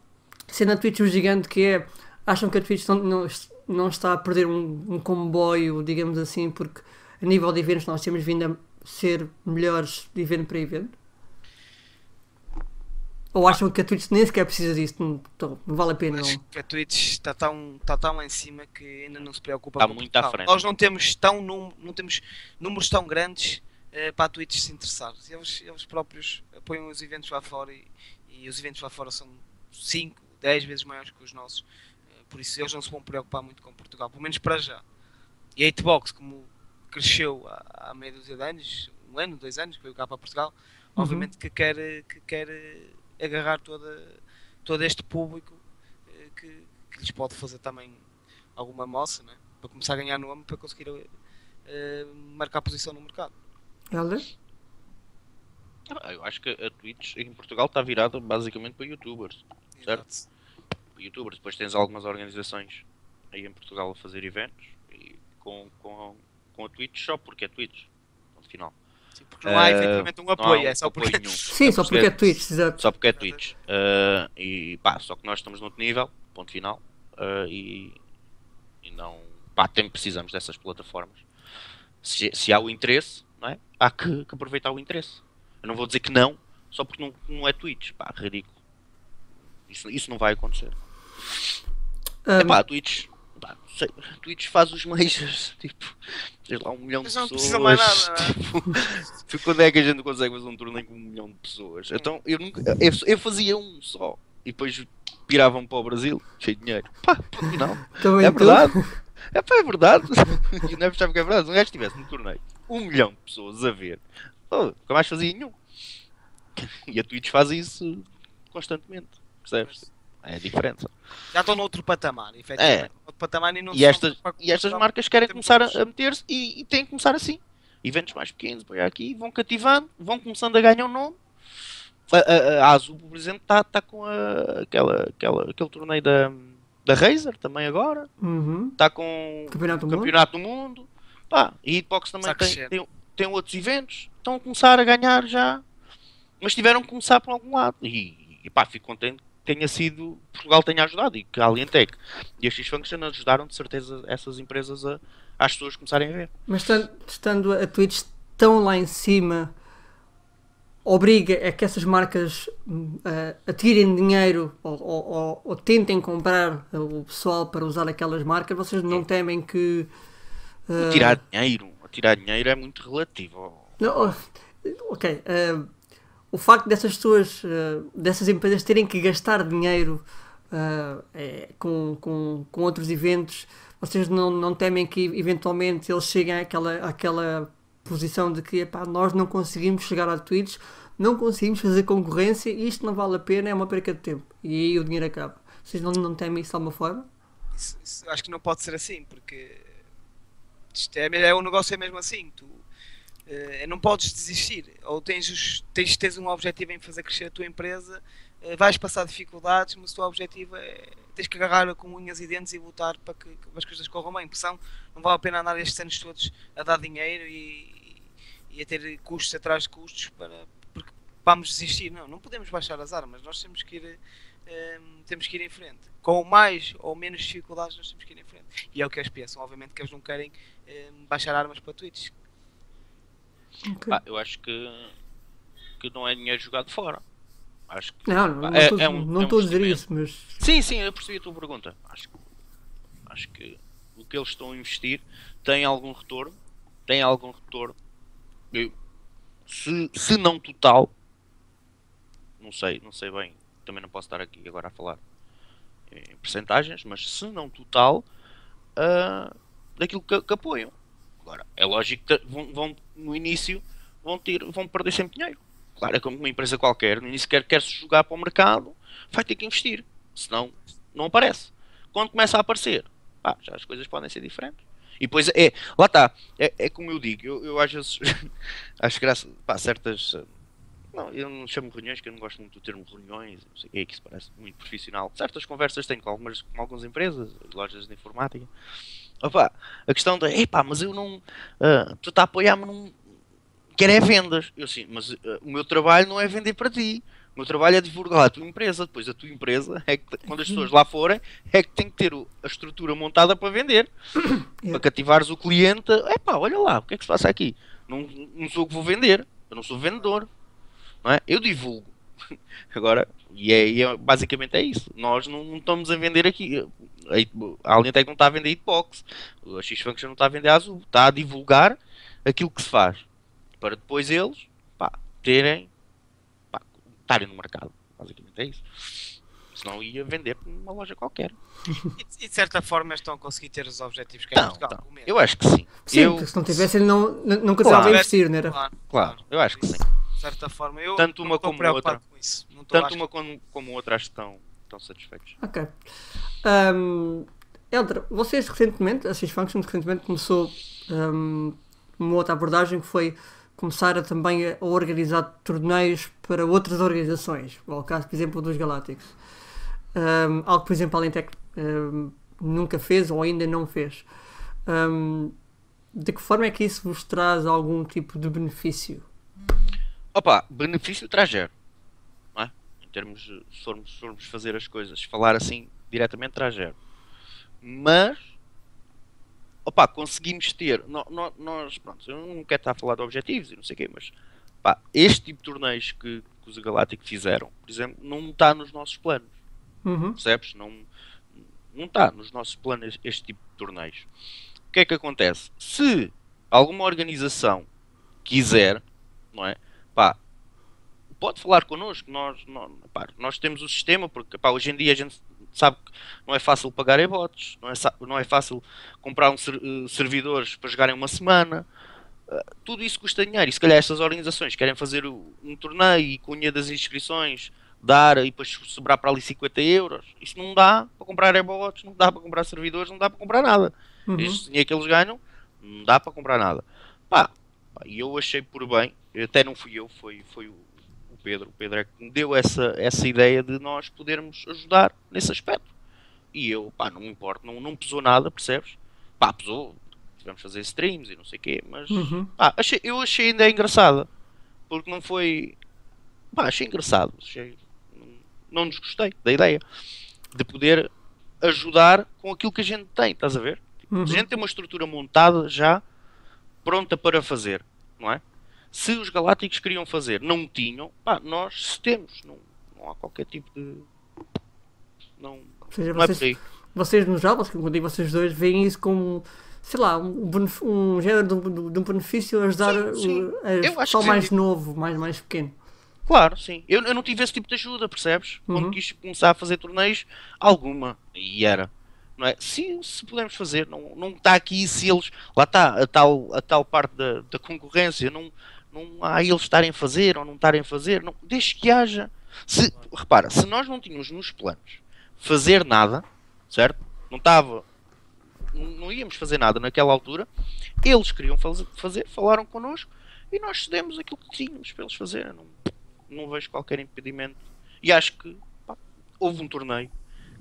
sendo a Twitch o gigante que é, acham que a Twitch não, não, não está a perder um, um comboio, digamos assim, porque a nível de eventos nós temos vindo a ser melhores de evento para evento? Ou acham que a Twitch nem sequer precisa disso? Não, não vale a pena, Acho não? que a Twitch está tão, está tão lá em cima que ainda não se preocupa Está com muito à frente. Nós não temos, tão num, não temos números tão grandes eh, para a Twitch se interessar. Eles, eles próprios apoiam os eventos lá fora e, e os eventos lá fora são 5, 10 vezes maiores que os nossos. Eh, por isso eles não se vão preocupar muito com Portugal, pelo menos para já. E a Hitbox, como cresceu há, há meia dúzia de anos, um ano, dois anos, que veio cá para Portugal, Uhum. obviamente que quer, que quer agarrar toda, todo este público eh, que, que lhes pode fazer também alguma moça, né? para começar a ganhar nome, para conseguir eh, marcar posição no mercado. Helder? Ah, Eu acho que a Twitch em Portugal está virada basicamente para youtubers. Certo. youtubers. Depois tens algumas organizações aí em Portugal a fazer eventos e com, com, com a Twitch só porque é Twitch. Ponto final. Sim, porque não há Eh, efetivamente um apoio, um é só apoio porque. nenhum. Sim, só porque é Twitch, exato. Só porque é Twitch. Uh, e pá, só que nós estamos noutro nível, ponto final. uh, e, e não. Pá, tem, precisamos dessas plataformas. Se, se há o interesse, não é? Há que, que aproveitar o interesse. Eu não vou dizer que não, só porque não, não é Twitch. Pá, ridículo. Isso, isso não vai acontecer. Um, Epá, a Twitch. Pá, sei, a Twitch faz os majors, [laughs] tipo, sei lá, um milhão Mas de não pessoas. precisa mais nada, não é? tipo, [laughs] quando é que a gente consegue fazer um torneio com um milhão de pessoas? Então, eu nunca. Eu, eu fazia um só. E depois piravam para o Brasil, cheio de dinheiro. Pá, que não? [laughs] também É verdade. É pá, é verdade. E não é porque é verdade. Se um gajo estivesse no torneio, um milhão de pessoas a ver, oh, nunca mais fazia nenhum. E a Twitch faz isso constantemente. Percebes? É a diferença. Já estão noutro patamar, efetivamente. Outro patamar e não E estas, para- e estas para- marcas querem começar a, meter-se e, e têm que começar assim. Eventos mais pequenos, põe aqui, vão cativando, vão começando a ganhar um nome. A, a, a Azul, por exemplo, está tá com a, aquela, aquela, aquele torneio da, da Razer também agora. Uhum. Está com Campeonato o do Mundo? Campeonato do Mundo. Pá, e Hitbox também Está tem, tem, tem outros eventos. Estão a começar a ganhar já. Mas tiveram que começar por algum lado. E, e pá, fico contente tenha sido. Portugal tenha ajudado e que a Alientec e a X-Function ajudaram de certeza essas empresas a, às pessoas começarem a ver. Mas estando, a Twitch tão lá em cima, obriga a que essas marcas hum, a, a tirem dinheiro ou, ou- ou- tentem comprar o pessoal para usar aquelas marcas. Vocês não temem que. O ah, tirar dinheiro, tirar dinheiro é muito relativo. Não, oh, ok. eh, o facto dessas pessoas, eh, dessas empresas terem que gastar dinheiro eh, eh, com, com, com outros eventos, vocês não, não temem que eventualmente eles cheguem àquela, àquela posição de que epá, nós não conseguimos chegar à Twitch, não conseguimos fazer concorrência e isto não vale a pena, é uma perca de tempo. E aí o dinheiro acaba. Vocês não, não temem isso de alguma forma? Isso- isso acho que não pode ser assim, porque isto é, é um negócio é mesmo assim. Tu não podes desistir. Ou tens, os, tens, tens um objetivo em fazer crescer a tua empresa, eh, vais passar dificuldades, mas o teu objetivo é tens que agarrar com unhas e dentes e lutar para que, que as coisas corram bem. Porque senão não vale a pena andar estes anos todos a dar dinheiro e, e a ter custos atrás de custos para, porque vamos desistir. Não, não podemos baixar as armas. Nós temos que ir. eh, temos que ir em frente. Com mais ou menos dificuldades, nós temos que ir em frente. E é o que eles pensam. Obviamente que eles não querem eh, baixar armas para Twitch. Ok. Pá, eu acho que, que não é dinheiro jogado fora. Acho que Não, não é- estou é um- não é um a dizer isso, mas Sim, sim, eu percebi a tua pergunta. Acho, acho que o que eles estão a investir tem algum retorno. Tem algum retorno. Eu- se, se não total, não sei, não sei bem. Também não posso estar aqui agora a falar em percentagens, mas se não total, ah, daquilo que, que apoiam. Agora, é lógico que vão, vão- no início vão, ter, vão perder sempre dinheiro. Claro, é como uma empresa qualquer, no início quer, se jogar para o mercado, vai ter que investir. Senão, não aparece. Quando começa a aparecer, pá, já as coisas podem ser diferentes. E depois é, lá está, é, é como eu digo, eu, eu às vezes [laughs] acho graça, pá, certas. Não, eu não chamo reuniões, que eu não gosto muito do termo reuniões, não sei o que é que isso parece muito profissional. Certas conversas tenho com algumas, com algumas empresas, lojas de informática. Opa, a questão da, epá, mas eu não. ah, tu está a apoiar-me num. Quero é vendas. Eu sim, mas ah, o meu trabalho não é vender para ti. O meu trabalho é divulgar a tua empresa. Depois a tua empresa, é que, quando as pessoas lá forem, é que tem que ter o- a estrutura montada para vender. [coughs] Para cativares o cliente. Epá, olha lá, o que é que se passa aqui? Não, não sou eu que vou vender. Eu não sou vendedor. Não é? Eu divulgo. [laughs] Agora, e é, e é- basicamente é isso. Nós não, não estamos a vender aqui. A, Hit- a Alientec não está a vender hitbox. A X-Function não está a vender azul. Está a divulgar aquilo que se faz. Para depois eles pá, terem. Pá, estarem no mercado. Basicamente é isso. Senão ia vender para uma loja qualquer. E, e de certa forma estão a conseguir ter os objetivos que é Não, Portugal. não. Eu acho que sim. sim, eu, porque se não tivessem, não, não- nunca Claro. estava a investir, não era? Claro, Claro, eu acho que sim. De certa forma, eu Tanto uma como preocupado outra. com isso. Não estou, Tanto acho uma como, como outra acho que estão, estão satisfeitos. Ok. Um, Eldra, vocês recentemente, a X-Function recentemente começou um, uma outra abordagem que foi começar a, também a organizar torneios para outras organizações. O caso, por exemplo, dos Galácticos. Um, algo que, por exemplo, a Alentec um, nunca fez ou ainda não fez. Um, de que forma é que isso vos traz algum tipo de benefício? Opa, benefício traz zero. Não é? Em termos de se formos, se formos fazer as coisas, falar assim diretamente traz zero. Mas opá, conseguimos ter. no- no- Nós, pronto, eu não quero estar a falar de objetivos e não sei o quê, mas pá, este tipo de torneios que, que os Galácticos fizeram, por exemplo, não está nos nossos planos. Uhum. Percebes? Não não está nos nossos planos este tipo de torneios. O que é que acontece? Se alguma organização quiser, não é? Pá, pode falar connosco. Nós, nós, pá, nós temos o sistema, porque pá, hoje em dia a gente sabe que não é fácil pagar e-bots, não é, não é fácil comprar um ser- eh, servidores para jogarem uma semana. Uh, tudo isso custa dinheiro. E se calhar estas organizações querem fazer o- um torneio e dinheiro das inscrições dar e depois sobrar para ali 50 euros. Isso não dá para comprar e-bots, não dá para comprar servidores, não dá para comprar nada. Uhum. Este dinheiro que eles ganham, não dá para comprar nada. Pá, e eu achei por bem, até não fui eu, foi, foi o, o Pedro. O Pedro é que me deu essa, essa ideia de nós podermos ajudar nesse aspecto. E eu, pá, não me importo, não, não pesou nada, percebes? Pá, pesou, tivemos fazer streams e não sei o quê, mas Uhum. pá, achei, eu achei ainda engraçada. Porque não foi. Pá, achei engraçado. Achei, não, não desgostei da ideia de poder ajudar com aquilo que a gente tem, estás a ver? Uhum. A gente tem uma estrutura montada já pronta para fazer, não é? Se os galácticos queriam fazer, não tinham, pá, nós se temos, não, não há qualquer tipo de. Não, Ou seja, não é vocês, por aí. vocês no geral, vocês, como eu digo, vocês dois veem isso como, sei lá, um, um género de, um- de um benefício ajudar Sim, sim. o pessoal mais sim. novo, mais, mais pequeno. Claro, sim. Eu, eu não tive esse tipo de ajuda, percebes? Uhum. Quando quis começar a fazer torneios, alguma. E era. É? Se, se podemos fazer, não, não está aqui se eles. Lá está a tal, a tal parte da, da concorrência. Não, não há eles estarem a fazer ou não estarem a fazer. Não, desde que haja. Se, repara, se nós não tínhamos nos planos fazer nada, certo? Não estava. Não, íamos fazer nada naquela altura. Eles queriam faz- fazer, falaram connosco e nós cedemos aquilo que tínhamos para eles fazerem. Não, não vejo qualquer impedimento. E acho que pá, houve um torneio,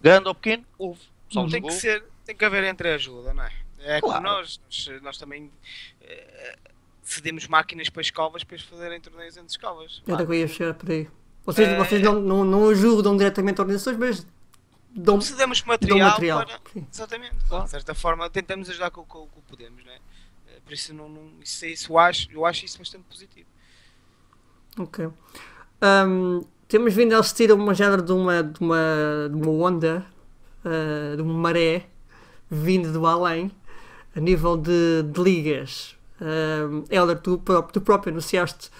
grande ou pequeno, houve. O pessoal Tem que, ser, tem que haver entreajuda, não é? É como Claro. nós, nós, nós também eh, cedemos máquinas para escovas para eles fazerem torneios entre escovas. Era que eu ia chegar por aí. Vocês, É. vocês não, não, não ajudam diretamente organizações, mas dão, Cedemos dão material, material. para. Exatamente. De certa forma, tentamos ajudar com, o que podemos, não é? Eh, Por isso, não, não, isso, isso eu, acho, eu acho isso bastante positivo. Ok. Ahm, temos vindo a assistir a uma género de uma, de uma, de uma onda, ah, de uma maré, vindo do além, a nível de, de ligas. Ahm, Helder, tu, tu próprio anunciaste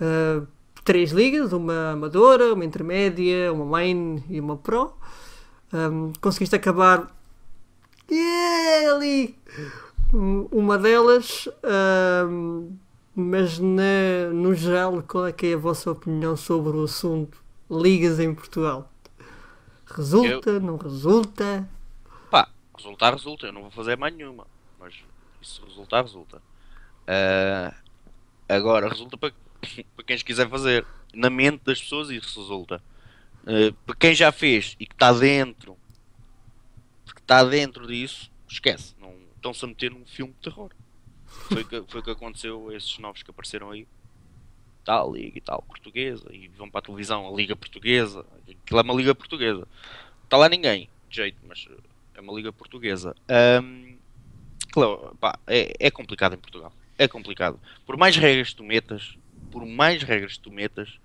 ah, três ligas, uma amadora, uma intermédia, uma main e uma pro. Ahm, conseguiste acabar yeah, ali um- uma delas. ahm, mas na- no geral, qual é que é a vossa opinião sobre o assunto ligas em Portugal? Resulta, não resulta? Pá, resultar, resulta. Eu não vou fazer mais nenhuma. Mas isso resultar, resulta. Ah, agora, resulta para, [coughs] para quem quiser fazer. Na mente das pessoas, isso resulta. Ah, para quem já fez e que está dentro, que está dentro disso, esquece. Não, estão-se a meter num filme de terror. Foi o que, foi que aconteceu a esses novos que apareceram aí. Tal, liga e tal, portuguesa. E vão para a televisão, a Liga Portuguesa. Aquilo é uma Liga Portuguesa. Está lá ninguém, de jeito, mas é uma liga portuguesa. Ahm, claro, pá, é, é complicado em Portugal. É complicado. Por mais regras que tu metas, por mais regras que tu metas,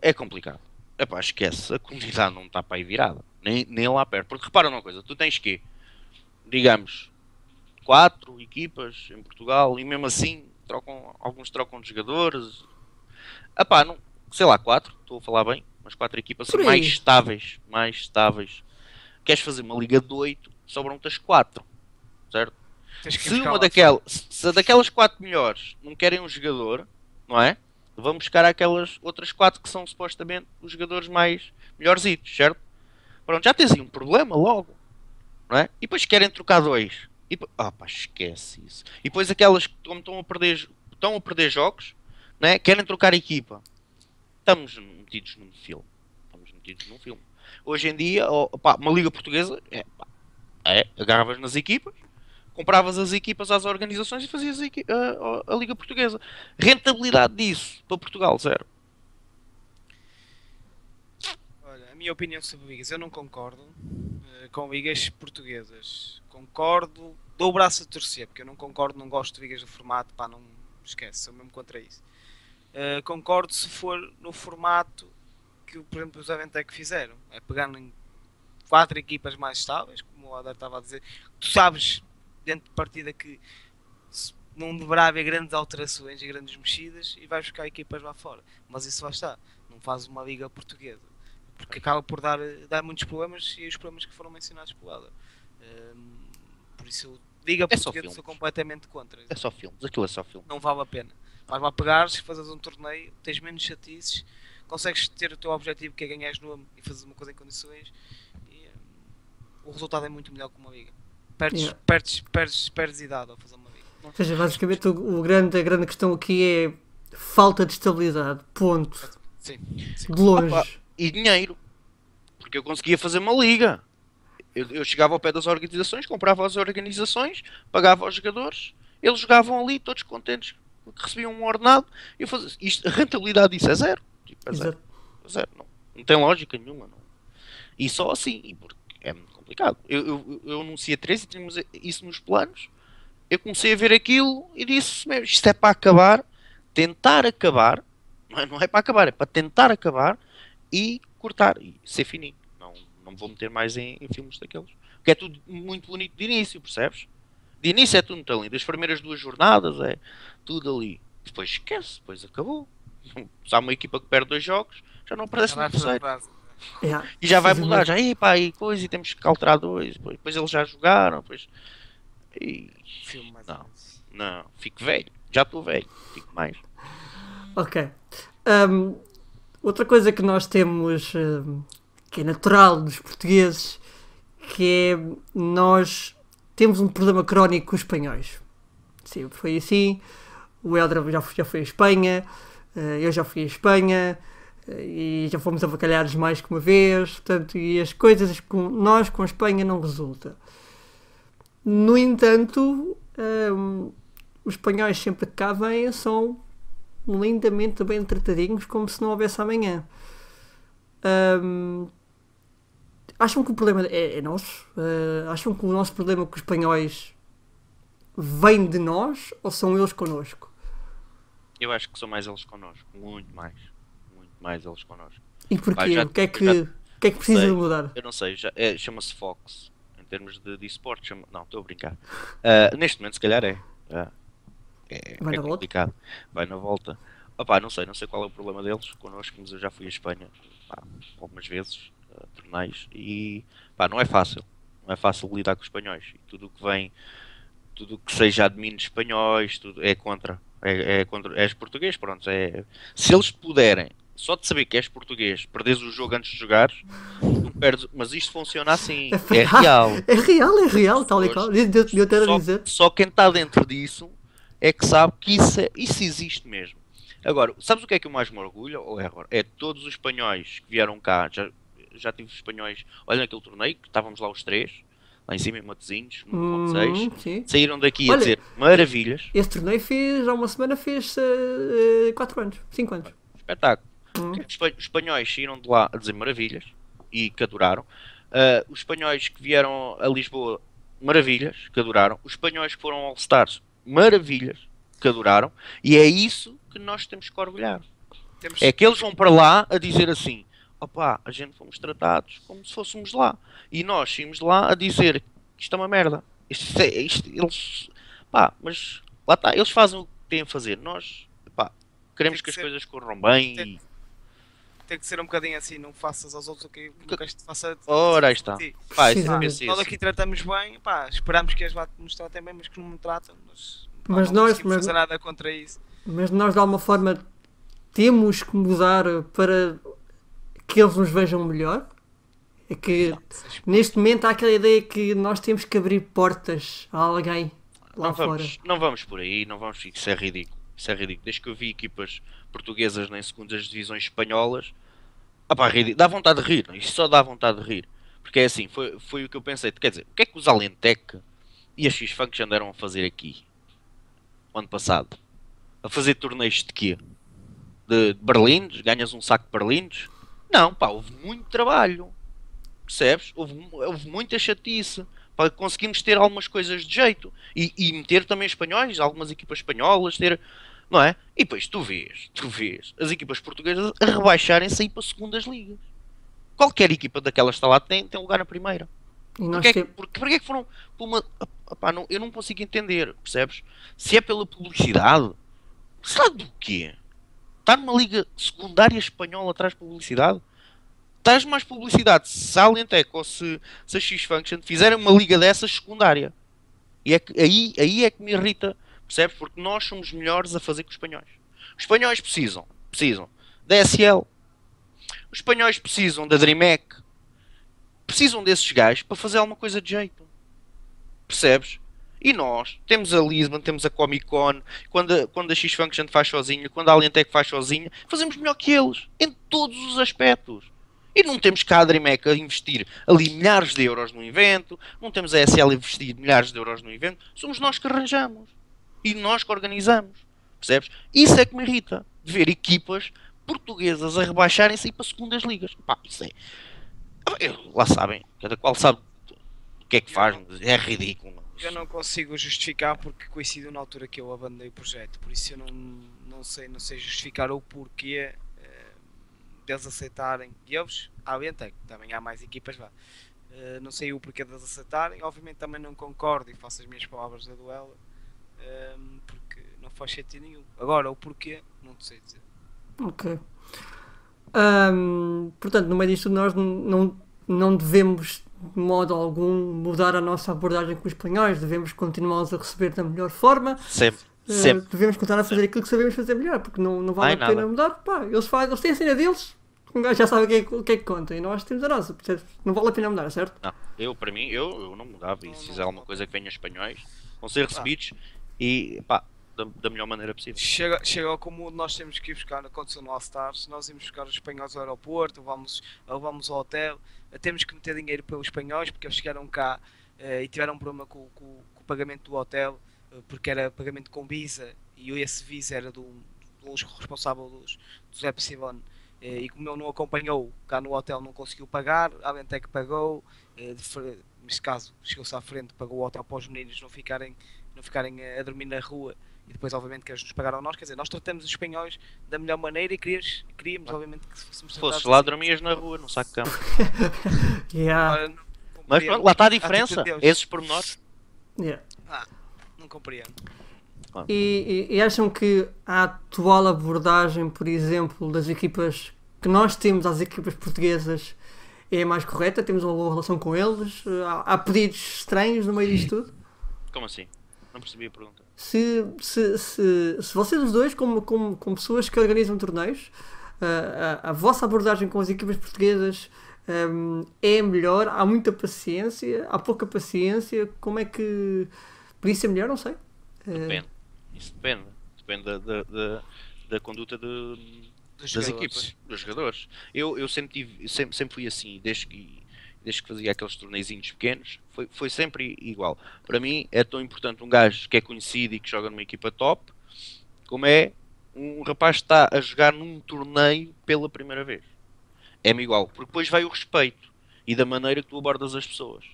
é complicado. Epá, esquece, a comunidade não está para aí virada. Nem, nem lá perto. Porque repara uma coisa, tu tens que, digamos, quatro equipas em Portugal e mesmo assim trocam, alguns trocam de jogadores. Epá, não, sei lá, quatro, estou a falar bem, mas quatro equipas assim, aí. mais estáveis, mais estáveis. Queres fazer uma liga de oito, sobram-te as quatro, certo? Tens que Se uma lá. daquelas, se daquelas quatro melhores não querem um jogador, não é? Vão buscar aquelas outras quatro que são supostamente os jogadores mais melhorzitos, certo? Pronto, já tens aí um problema logo, não é? E depois querem trocar dois. E, ah esquece isso. E depois aquelas que estão a perder, estão a perder jogos, não é? Querem trocar equipa. Estamos metidos num filme. Estamos metidos num filme. Hoje em dia, uma liga portuguesa é, é agarravas nas equipas, compravas as equipas às organizações e fazias a, a- a- Liga Portuguesa. Rentabilidade disso para Portugal, zero. A minha opinião sobre ligas, eu não concordo eh, com ligas portuguesas. Concordo dou o braço a torcer, porque eu não concordo, não gosto de vigas do formato, pá, não esquece, sou mesmo contra isso. Uh, concordo se for no formato que, por exemplo, os Aventec fizeram, é pegar em quatro equipas mais estáveis, como o Adar estava a dizer, tu sabes dentro de partida que não deverá haver grandes alterações e grandes mexidas e vais buscar equipas lá fora. Mas isso lá está, não faz uma liga portuguesa, porque acaba por dar, dar muitos problemas e os problemas que foram mencionados pelo Adar. Um, por isso, liga É só filmes. sou completamente contra. É só filmes, aquilo é só filme. Não vale a pena. Vais lá pegares, fazes um torneio, tens menos chatices, consegues ter o teu objetivo que é ganhares nome e fazeres uma coisa em condições e um, o resultado é muito melhor que uma liga. Perdes, Yeah. perdes, perdes, perdes idade ao fazer uma liga. Ou seja, basicamente o, o grande, a grande questão aqui é falta de estabilidade. Ponto. Sim, sim. De longe. Opa. E dinheiro. Porque eu conseguia fazer uma liga. Eu, eu chegava ao pé das organizações, comprava as organizações, pagava aos jogadores, eles jogavam ali, todos contentes, que recebiam um ordenado. E eu fazia, isto, a rentabilidade disso é zero. Tipo, é zero. Exato. Zero, não, não tem lógica nenhuma. Não. E só assim, e porque é muito complicado. Eu, eu, eu anunciei 13 e tínhamos isso nos planos. Eu comecei a ver aquilo e disse: "Meu, isto é para acabar, tentar acabar, não é, não é para acabar, é para tentar acabar e cortar e ser fininho. Não, me vou meter mais em, em filmes daqueles. Porque é tudo muito bonito de início, percebes? De início é tudo muito lindo. As primeiras duas jornadas é tudo ali. Depois esquece, depois acabou. Se há uma equipa que perde dois jogos, já não aparece no terceiro. Yeah. E já vai mudar, já, epá, e coisa, e temos que alterar dois. Depois, depois eles já jogaram, depois. E, Filme mais Não. não, fico velho, já estou velho, fico mais. Ok. Hum, outra coisa que nós temos hum, que é natural dos portugueses que é nós temos um problema crónico com os espanhóis. Sempre foi assim. O Helder já, já foi à Espanha, eh, eu já fui à Espanha eh, e já fomos avacalhados mais que uma vez. Portanto, e as coisas com nós com a Espanha não resulta. No entanto, hum, os espanhóis sempre que cá vêm são lindamente bem tratadinhos, como se não houvesse amanhã. Ahm, acham que o problema é, é nosso? Ah, acham que o nosso problema com os espanhóis vem de nós ou são eles connosco? Eu acho que são mais eles connosco, muito mais. Muito mais eles connosco. E porquê? Pá, já- o, que é que, já- o que é que precisa sei. de mudar? Eu não sei, já, é, chama-se Fox. Em termos de, de esporte, chama... não, estou a brincar. Ah, neste momento, se calhar é. Ah, é, Vai é na volta? complicado. Vai na volta. Opá, não sei, não sei qual é o problema deles connosco, mas eu já fui à Espanha pá, algumas vezes, a torneios, e pá, não é fácil. Não é fácil lidar com os espanhóis. E tudo o que vem, tudo o que seja admins espanhóis, tudo é contra. É, é contra. És português, pronto. É, se eles puderem, só de saber que és português, perdes o jogo antes de jogares, perdes. Mas isto funciona assim. É real. É real, é real, tal e qual. Eu, eu, eu Só, dizer. só quem está dentro disso é que sabe que isso, é- isso existe mesmo. Agora, sabes o que é que eu mais me orgulho? Ou é, agora? é todos os espanhóis que vieram cá, já, já tive espanhóis, olha naquele torneio, que estávamos lá os três, lá em cima em Matosinhos, no Hum, 6, sim. saíram daqui a Olha- dizer maravilhas, Esse torneio fez, há uma semana fez 4 anos, 5 anos. espetáculo. Hum. Os espa- os espanhóis saíram de lá a dizer maravilhas e que adoraram. Ah, os espanhóis que vieram a Lisboa, maravilhas, que adoraram. Os espanhóis que foram ao All-Stars, maravilhas, que adoraram. E é isso que nós temos que orgulhar. Temos, É que eles vão para lá a dizer assim: opá, a gente fomos tratados como se fôssemos lá. E nós saímos de lá a dizer: isto é uma merda. Isto, é- isto- eles, pá, mas lá está, eles fazem o que têm a fazer. Nós, pá, queremos que, que as ser- coisas corram bem tem- e. tem que ser um bocadinho assim, não faças aos outros o que queres que faça Ora, aí está. Pá, isso é penso Nós isso. aqui tratamos bem, pá, esperamos que eles lá nos tratem bem, mas que não me tratam. Mas, pá, Mas não nós- conseguimos mas- fazer nada contra isso. Mas nós de alguma forma temos que mudar para que eles nos vejam melhor. É que neste momento há aquela ideia que nós temos que abrir portas a alguém lá Não fora. vamos, não vamos por aí, não vamos. Isso é ridículo. Isso é ridículo. Desde que eu vi equipas portuguesas nem segundas divisões espanholas, ridículo. dá vontade de rir. Isto só dá vontade de rir. Porque é assim, foi, foi o que eu pensei. Quer dizer, o que é que os Alentec e as X-Funks andaram a fazer aqui? O ano passado? A fazer torneios de quê? De, de berlindes? Ganhas um saco de berlindes? Não, pá, houve muito trabalho. Percebes? Houve, houve muita chatice. para conseguirmos ter algumas coisas de jeito e, e meter também espanhóis, algumas equipas espanholas, ter, não é? E depois tu vês, tu vês as equipas portuguesas a rebaixarem-se aí para segundas ligas. Qualquer equipa daquelas está lá tem, tem lugar na primeira. E Porquê, é que- porque, porquê é que foram por uma. Opá, não, eu não consigo entender, percebes? Se é pela publicidade, sabe do quê? Está numa liga secundária espanhola atrás de publicidade? Tens mais publicidade se a Alentec ou se, se a X-Function fizerem uma liga dessas secundária. E é que, aí, aí é que me irrita, percebes? Porque nós somos melhores a fazer que os espanhóis. Os espanhóis precisam, precisam da SL. Os espanhóis precisam da DreamHack. Precisam desses gajos para fazer alguma coisa de jeito. Percebes? E nós temos a Lisbon, temos a Comic Con, quando a, quando a X-Function faz sozinha, quando a Alentec faz sozinha, fazemos melhor que eles, em todos os aspectos. E não temos cá a DreamHack a investir ali milhares de euros no evento, não temos a SL a investir milhares de euros no evento, somos nós que arranjamos. E nós que organizamos. Percebes? Isso é que me irrita. De ver equipas portuguesas a rebaixarem-se e para segundas ligas. Pá, isso é. Eu- Lá sabem, cada qual sabe o que é que faz, é ridículo. Eu não consigo justificar porque coincidiu na altura que eu abandonei o projeto, por isso eu não, não, sei, não sei justificar o porquê eh, deles aceitarem. E eles, à Bentec, também há mais equipas lá. Eh, não sei o porquê deles aceitarem, obviamente também não concordo e faço as minhas palavras da duela, eh, porque não faz sentido nenhum. Agora, o porquê, não sei dizer. Ok. Ahm, portanto, no meio disto, nós não, não devemos, de modo algum, mudar a nossa abordagem com os espanhóis. Devemos continuá-los a receber da melhor forma. Sempre, Uh, sempre. devemos continuar a fazer aquilo que sabemos fazer melhor, porque não, não vale Ai, a pena nada. mudar. Pá, eles, fazem, eles têm a cena deles, um gajo já sabe o que é, que- o que, é que conta e nós temos a nossa. percebes? Não vale a pena mudar, certo? Não, eu, para mim, eu, eu não mudava. E se fizer alguma coisa que venha espanhóis, vão ser recebidos e pá, da, da melhor maneira possível. Chega, chega comum nós temos que ir buscar, aconteceu no All Stars, nós íamos buscar os espanhóis ao aeroporto, vamos, vamos ao hotel, temos que meter dinheiro pelos espanhóis porque eles chegaram cá eh, e tiveram um problema com, com- com o pagamento do hotel, eh, porque era pagamento com Visa e esse Visa era do, do responsável dos, dos Epsilon. eh, E como ele não acompanhou cá no hotel, não conseguiu pagar. A Alentec pagou. eh, de fre- Neste caso, chegou-se à frente, pagou o hotel para os meninos não ficarem, não ficarem a dormir na rua e depois obviamente que eles nos pagaram a nós, quer dizer, nós tratamos os espanhóis da melhor maneira e queríamos, queríamos obviamente que fôssemos Se tratados fosses lá, assim. dormias na rua, no saco de cama. [laughs] Yeah. Não Mas pronto, lá está a diferença. Esses pormenores. Yeah. Não compreendo. E, e- e acham que a atual abordagem, por exemplo, das equipas que nós temos às equipas portuguesas é a mais correta? Temos uma boa relação com eles? Há, há pedidos estranhos no meio disto tudo? Como assim? Não percebi a pergunta. Se, se, se, se vocês os dois, como, como, como pessoas que organizam torneios, a, a, a vossa abordagem com as equipas portuguesas hum, é melhor? Há muita paciência? Há pouca paciência? Como é que. Podia ser melhor? Não sei. Eh, Depende. Isso depende. Depende da, da, da, da conduta de, Dos das jogadores. equipas, dos jogadores. Eu, eu sempre, tive, sempre, sempre fui assim, desde que, desde que fazia aqueles torneizinhos pequenos, foi, foi sempre igual. Para mim é tão importante um gajo que é conhecido e que joga numa equipa top, como é um rapaz que está a jogar num torneio pela primeira vez. É-me igual, porque depois vai o respeito e da maneira que tu abordas as pessoas.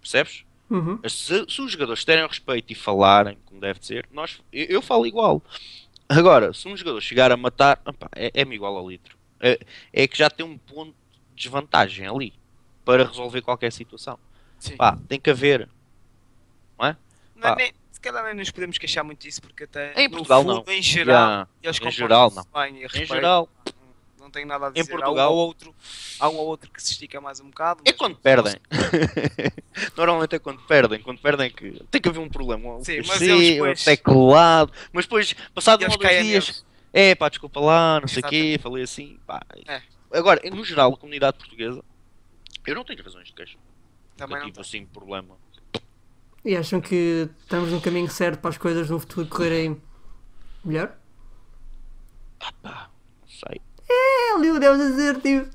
Percebes? uhum. Se, se os jogadores terem respeito e falarem como deve ser, nós, eu, eu falo igual. Agora, se um jogador chegar a matar, é- é-me igual ao litro. É, é que já tem um ponto de desvantagem ali para resolver qualquer situação. Sim. Pá, tem que haver. Não é pá. nem- se calhar nem nos podemos queixar muito disso porque até Em no Portugal, fundo, não. em geral, Já, eles em geral, não. bem e Em geral, não tenho nada a Em dizer. Portugal- há um ou outro, há um ou outro que se estica mais um bocado. é quando perdem. [laughs] Normalmente é quando perdem. Quando perdem é que tem que haver um problema. Sim, mas eles um depois- teclado. Mas depois, passado um ou dois dias. É, pá, desculpa lá, não sei o quê, Exatamente. falei assim, pá. É. Agora, no geral, a comunidade portuguesa, eu não tenho razões de queixa. Também não tive assim problema. E acham que estamos no caminho certo para as coisas no futuro correrem melhor? Ah, pá, não sei. É, Leo, deves dizer, tipo.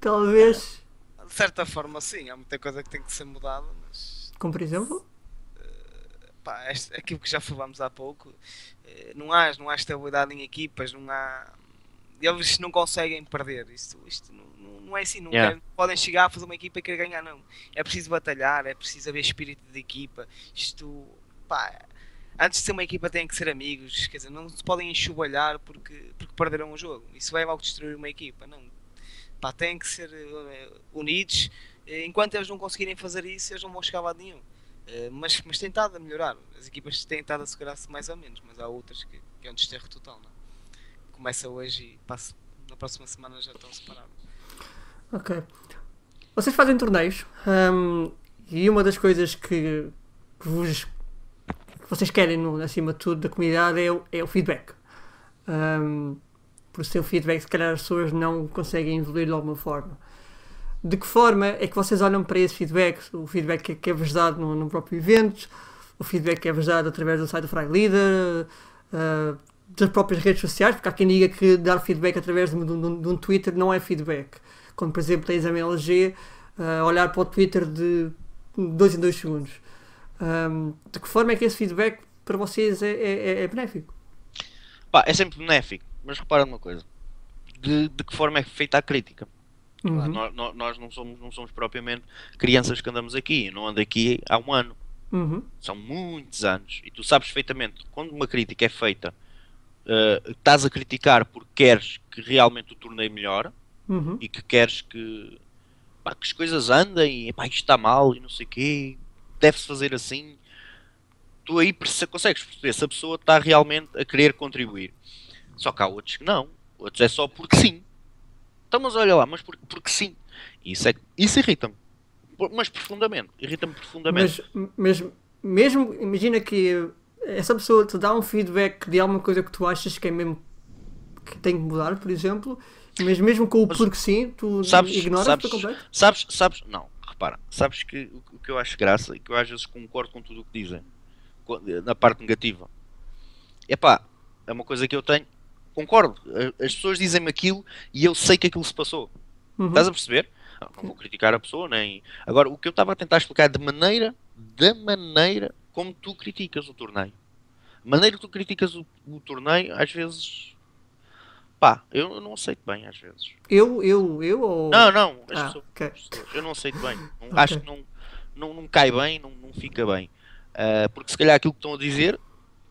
Talvez. De certa forma, sim, há muita coisa que tem que ser mudada, mas Como por exemplo? pá, este- aquilo que já falámos há pouco, eh, não há, não há estabilidade em equipas, não há. Eles não conseguem perder. Isto, isto não, não- é assim, não Yeah. podem chegar a fazer uma equipa e querer ganhar, não. É preciso batalhar, é preciso haver espírito de equipa. Isto, pá, antes de ser uma equipa têm que ser amigos, quer dizer, não se podem enxovalhar porque, porque perderam o jogo. Isso vai logo destruir uma equipa, não. Pá, têm que ser eh, unidos. Eh, Enquanto eles não conseguirem fazer isso, eles não vão chegar a lado nenhum. Eh, mas, mas tem estado a melhorar. As equipas têm estado a segurar-se mais ou menos, mas há outras que, que é um desterro total, não? Começa hoje e passa, na próxima semana já estão separados. Ok. Vocês fazem torneios hum, e uma das coisas que, que vos, que vocês querem, no, acima de tudo, da comunidade é, o- é o feedback. Hum, por o feedback, se calhar as pessoas não conseguem evoluir de alguma forma. De que forma é que vocês olham para esse feedback? O feedback que, que é vos dado no, no próprio evento, o feedback que é vos dado através do site do Frag Leader, uh, das próprias redes sociais, porque há quem diga que dar feedback através de, um- de um- de um Twitter não é feedback. Quando, por exemplo, tens a MLG, uh, olhar para o Twitter de 2 em 2 segundos. Um, de que forma é que esse feedback para vocês é, é, é- é benéfico? Pá, é sempre benéfico, mas repara numa coisa. De, de que forma é feita a crítica? Uhum. Nós, nós- não, somos, não somos propriamente crianças que andamos aqui. Eu não ando aqui há um ano. Uhum. São muitos anos. E tu sabes perfeitamente, quando uma crítica é feita, eh, estás a criticar porque queres que realmente o torneio melhore Uhum. e que queres que, pá, que as coisas andem e pá, isto está mal e não sei o quê, deve-se fazer assim. Tu aí consegues perceber se a pessoa está realmente a querer contribuir. Só que há outros que não. Outros é só porque sim. Então, mas olha lá, mas por- porque sim. Isso, é, isso irrita-me. Mas profundamente. Irrita-me profundamente. Mas, mas mesmo, imagina que essa pessoa te dá um feedback de alguma coisa que tu achas que é mesmo que tem que mudar, por exemplo, mas mesmo com o Mas porque sim, tu sabes- ignoras sabes- por completo? Sabes, sabes, não, repara, sabes que o, que eu acho graça e que eu às vezes concordo com tudo o que dizem, na parte negativa, é pá, é uma coisa que eu tenho, concordo, as pessoas dizem-me aquilo e eu sei que aquilo se passou, Uhum. estás a perceber? Não, não vou criticar a pessoa, nem. Agora, o que eu estava a tentar explicar é de maneira, da maneira como tu criticas o torneio. A maneira que tu criticas o, o torneio, às vezes. Pá, eu não aceito bem, às vezes. Eu, eu, eu ou. Não, não, as Ah, pessoas. ok. as pessoas, Eu não aceito bem. Não- Ok. Acho que não, não, não cai bem, não, não fica bem. Ah, porque se calhar aquilo que estão a dizer,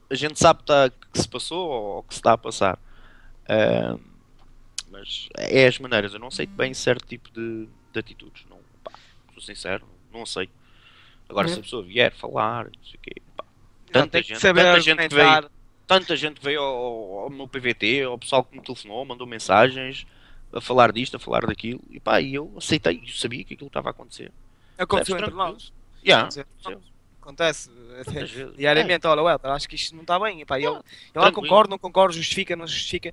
a gente sabe que, tá- que se passou ou que se está a passar. Ah, mas é as maneiras. Eu não aceito bem certo tipo de, de atitudes. Não, pá, sou sincero, não aceito. Agora, É. se a pessoa vier falar, não sei o quê, pá, Tanta gente- tanta gente que veio. Tanta gente veio ao, ao meu PVT, ao pessoal que me telefonou, mandou mensagens a falar disto, a falar daquilo, e pá, e eu aceitei, eu sabia que aquilo estava a acontecer. Aconteceu entre nós. Yeah. Acontece vezes? diariamente, olha, Welter, acho que isto não está bem. Epá, eu, eu lá concordo, não concordo, justifica, não justifica.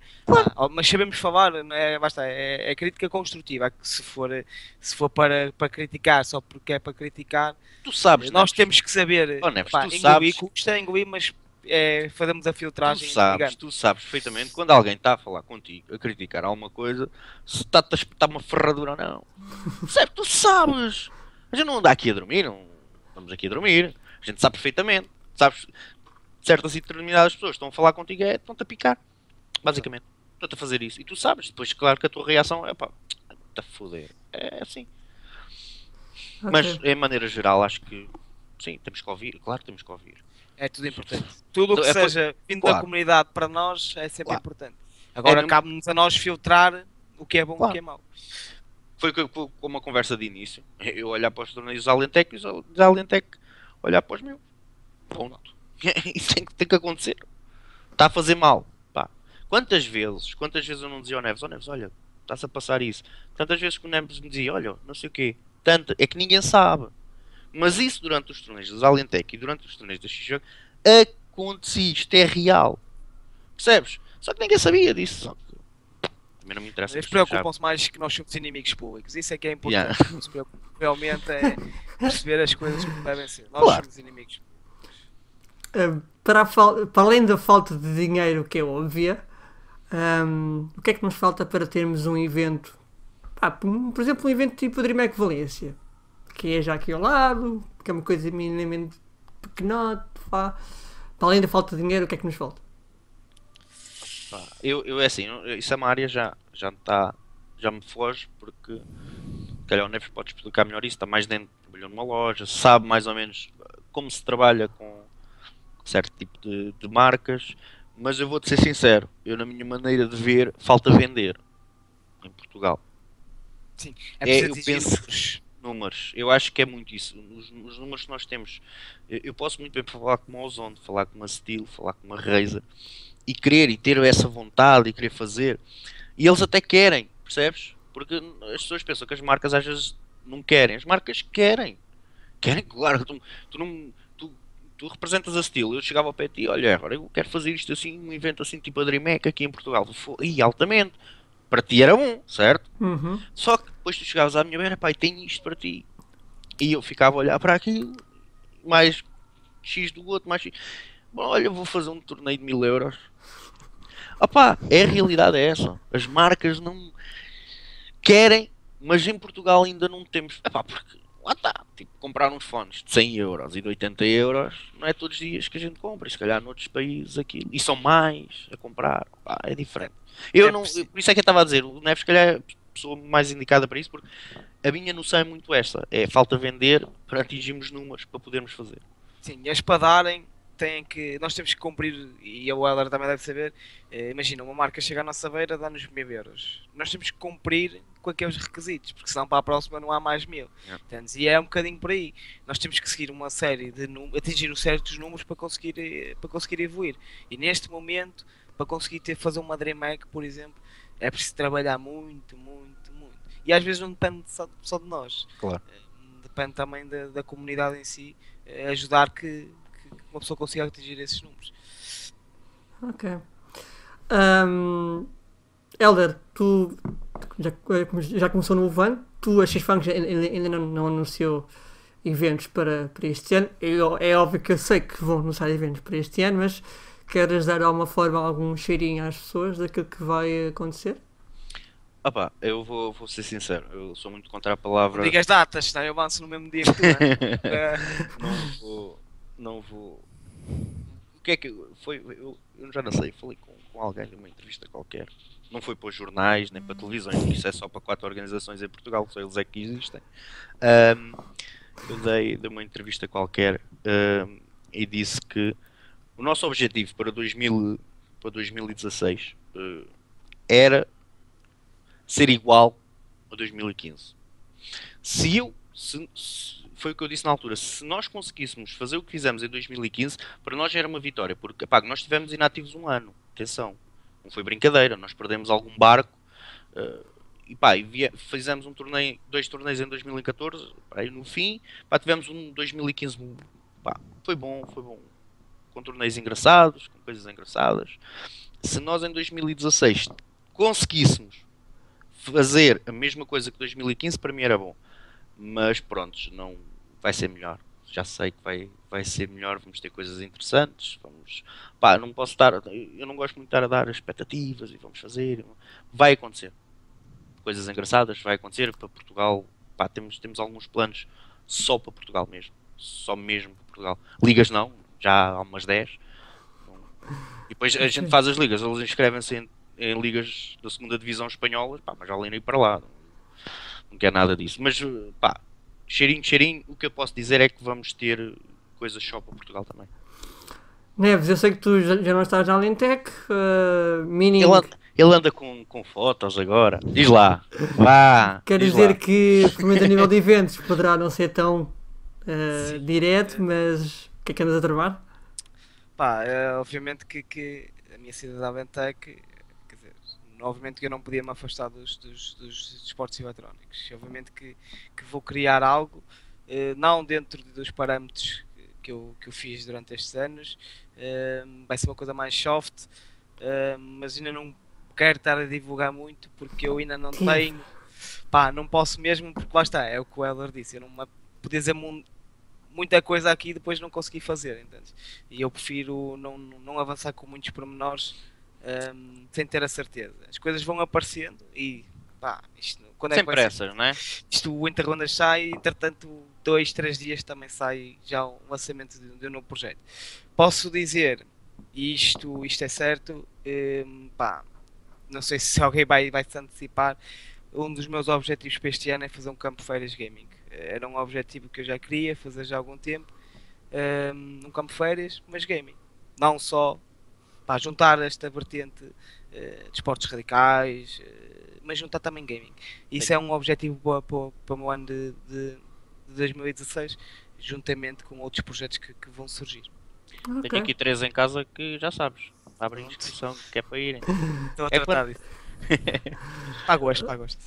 Ah, mas sabemos falar, é, basta, é, é crítica construtiva. que Se for, se for para, para criticar só porque é para criticar, Tu sabes, nós Neves, temos que saber Oh, Neves, pá, tu engolir, sabes- custa engolir, mas é, fazemos a tu filtragem. sabes, ligando. tu sabes perfeitamente quando alguém está a falar contigo, a criticar alguma coisa, se está a espetar uma ferradura ou não. [laughs] Percebe? Tu sabes. A gente não anda aqui a dormir, não estamos aqui a dormir. A gente sabe perfeitamente. Sabes, certas e determinadas pessoas estão a falar contigo, é, estão-te a picar. Basicamente. Estão-te a fazer isso. E tu sabes. Depois, claro que a tua reação é pá, está a foder. É assim. Ok. Mas, em maneira geral, acho que sim, temos que ouvir. Claro, temos que ouvir. É tudo importante. Tudo o que É, seja vindo claro. da comunidade para nós é sempre Claro. importante. Agora mesmo- cabe-nos a nós filtrar o que é bom e o Claro. que é mau. Foi co- co- como uma conversa de início. Eu olhar para os torneios Alentec e os Al- Alentec olhar para os meus. Ponto. Isso [laughs] tem, que- tem que acontecer. Está a fazer mal. Pá. Quantas vezes, quantas vezes eu não dizia ao Neves, ó Neves, olha, estás a passar isso. Tantas vezes que o Neves me dizia, olha, não sei o quê. Tanta, é que ninguém sabe. Mas isso durante os torneios dos Alentec e durante os torneios da X acontecia. Isto é real. Percebes? Só que ninguém sabia disso. Só que também não me interessa. Eles preocupam-se mais que nós somos inimigos públicos. Isso é que é importante. Yeah. Não se. Realmente é perceber as coisas como devem ser. Nós Claro. somos inimigos. Uh, para, fal- para além da falta de dinheiro, que é óbvia, um, o que é que nos falta para termos um evento? Pá, por exemplo, um evento tipo o DreamHack Valência, que é já aqui ao lado, que é uma coisa minimamente pequenote. pá. Para além da falta de dinheiro, o que é que nos falta? Eu, eu é assim, isso é uma área já já está já me foge, porque calhar o Neves pode explicar melhor isso, está mais dentro, trabalhou numa loja, sabe mais ou menos como se trabalha com certo tipo de, de marcas, mas eu vou-te ser sincero, eu na minha maneira de ver, falta vender em Portugal. Sim, É, preciso eu penso- números. Eu acho que é muito isso. Os, os números que nós temos. Eu, posso muito bem falar com uma Ozone, falar com uma Steel, falar com uma Razer e querer e ter essa vontade e querer fazer. E eles até querem, percebes? Porque as pessoas pensam que as marcas às vezes não querem. As marcas querem. Querem, claro. Tu, tu não. Tu, tu representas a Steel. Eu chegava ao pé de ti, olha, agora eu quero fazer isto assim, um evento assim tipo a DreamHack aqui em Portugal. Ih, altamente. Para ti era bom, certo? Uhum. Só que depois tu chegavas à minha beira, pai, tenho isto para ti. E eu ficava a olhar para aquilo, mais X do outro, mais X. Bom, olha, vou fazer um torneio de mil euros. Opá, é a realidade é essa. As marcas não querem, mas em Portugal ainda não temos. Epá, porque lá está. Tipo, comprar uns fones de 100 euros e de 80 euros não é todos os dias que a gente compra. E se calhar noutros países aquilo. E são mais a comprar. Pá, é diferente. Eu É não, por isso é que eu estava a dizer, o Neves, se calhar, é a pessoa mais indicada para isso, porque a minha noção é muito esta: é falta vender para atingirmos números para podermos fazer. Sim, e as para darem têm que. Nós temos que cumprir, e o Heller também deve saber. eh, imagina, uma marca chega à nossa beira, dá-nos mil euros. Nós temos que cumprir com aqueles requisitos, porque senão para a próxima não há mais mil. Yeah. Entendes? E é um bocadinho por aí. Nós temos que seguir uma série de números, atingir os certos números para conseguir, eh, para conseguir evoluir. E neste momento, para conseguir ter, fazer uma DreamHack, por exemplo, é preciso trabalhar muito, muito, muito. E às vezes não depende só, só de nós. Claro. Eh, Depende também da, da comunidade em si, eh, ajudar que, que uma pessoa consiga atingir esses números. Ok. Ahm, Helder, tu já, já começou no Van, tu a X-Funk ainda, ainda não, não anunciou eventos para, para este ano. Eu- é óbvio que eu sei que vão anunciar eventos para este ano, mas queres dar de alguma forma algum cheirinho às pessoas daquilo que vai acontecer? Opá, eu vou, vou ser sincero, eu sou muito contra a palavra. Diga as datas, senão eu avanço no mesmo dia que tu. né? Eh, não vou. Não vou. O que é que eu- foi? Eu, eu já não sei, falei com, com alguém numa entrevista qualquer. Não foi para os jornais nem para televisões, isso é só para quatro organizações em Portugal, só eles é que existem. Ahm, eu dei, dei uma entrevista qualquer ahm, e disse que o nosso objetivo para, 2000, para 2016 eh, era ser igual a 2015. Se eu, se- se- foi o que eu disse na altura, se nós conseguíssemos fazer o que fizemos em 2015, para nós era uma vitória, porque pá, nós estivemos inativos um ano, atenção, não foi brincadeira, nós perdemos algum barco eh, e pá, e fizemos um torneio, dois torneios em 2014, pá, e no fim, pá, tivemos um 2015, pá, foi bom, foi bom, com torneios engraçados, com coisas engraçadas. Se nós em 2016 conseguíssemos fazer a mesma coisa que 2015, para mim era bom. Mas pronto, não vai ser melhor. Já sei que vai, vai ser melhor, vamos ter coisas interessantes. Vamos, pá, não posso estar, eu não gosto muito de estar a dar expectativas e vamos fazer. Vai acontecer. Coisas engraçadas, vai acontecer para Portugal. Pá, temos, temos alguns planos só para Portugal mesmo. Só mesmo para Portugal. Ligas não, já há umas 10. Não- E depois a gente faz as ligas, eles inscrevem-se em, em ligas da segunda divisão espanhola, pá, mas nem ir para lá. Não, não quer nada disso. Mas pá, cheirinho, cheirinho, o que eu posso dizer é que vamos ter coisas só para Portugal também. Neves, eu sei que tu já, não estás na Alentec, uh, meaning, Ele anda, ele anda com, com fotos agora. Diz lá, vá. quer diz dizer lá. que, pelo menos a nível de eventos, poderá não ser tão uh, direto, mas o que é que andas a travar? Pá, eh, obviamente que, que a minha cidade da dizer, obviamente que eu não podia me afastar dos, dos, dos esportes eletrónicos. Obviamente que, que vou criar algo, eh, não dentro dos parâmetros que eu, que eu fiz durante estes anos, eh, vai ser uma coisa mais soft, eh, mas ainda não quero estar a divulgar muito porque eu ainda não Sim. tenho, pá, não posso mesmo, porque lá está, é o que o Heller disse, eu não me- podia dizer mu- muita coisa aqui e depois não consegui fazer, entendes? E eu prefiro não, não avançar com muitos pormenores hum, sem ter a certeza. As coisas vão aparecendo e pá, isto, quando é Sem que ser? pressas, não é? Isto, o Interrondas sai, entretanto, dois, três dias também sai já um lançamento de, de um novo projeto. Posso dizer, e isto, isto é certo, hum, pá, não sei se [laughs] alguém vai, vai se antecipar, um dos meus objetivos para este ano é fazer um campo férias gaming. Era um objetivo que eu já queria fazer já há algum tempo. Um, um campo férias, mas gaming. Não só para juntar esta vertente uh, de esportes radicais, uh, mas juntar também gaming. Isso Sim. é um objetivo para, para, para o meu ano de, de, de 2016, juntamente com outros projetos que, que vão surgir. Okay. Tenho aqui três em casa que já sabes. Abrem inscrição, que é para irem. Estou a é tratar disso. Para [laughs] gosto, para gosto.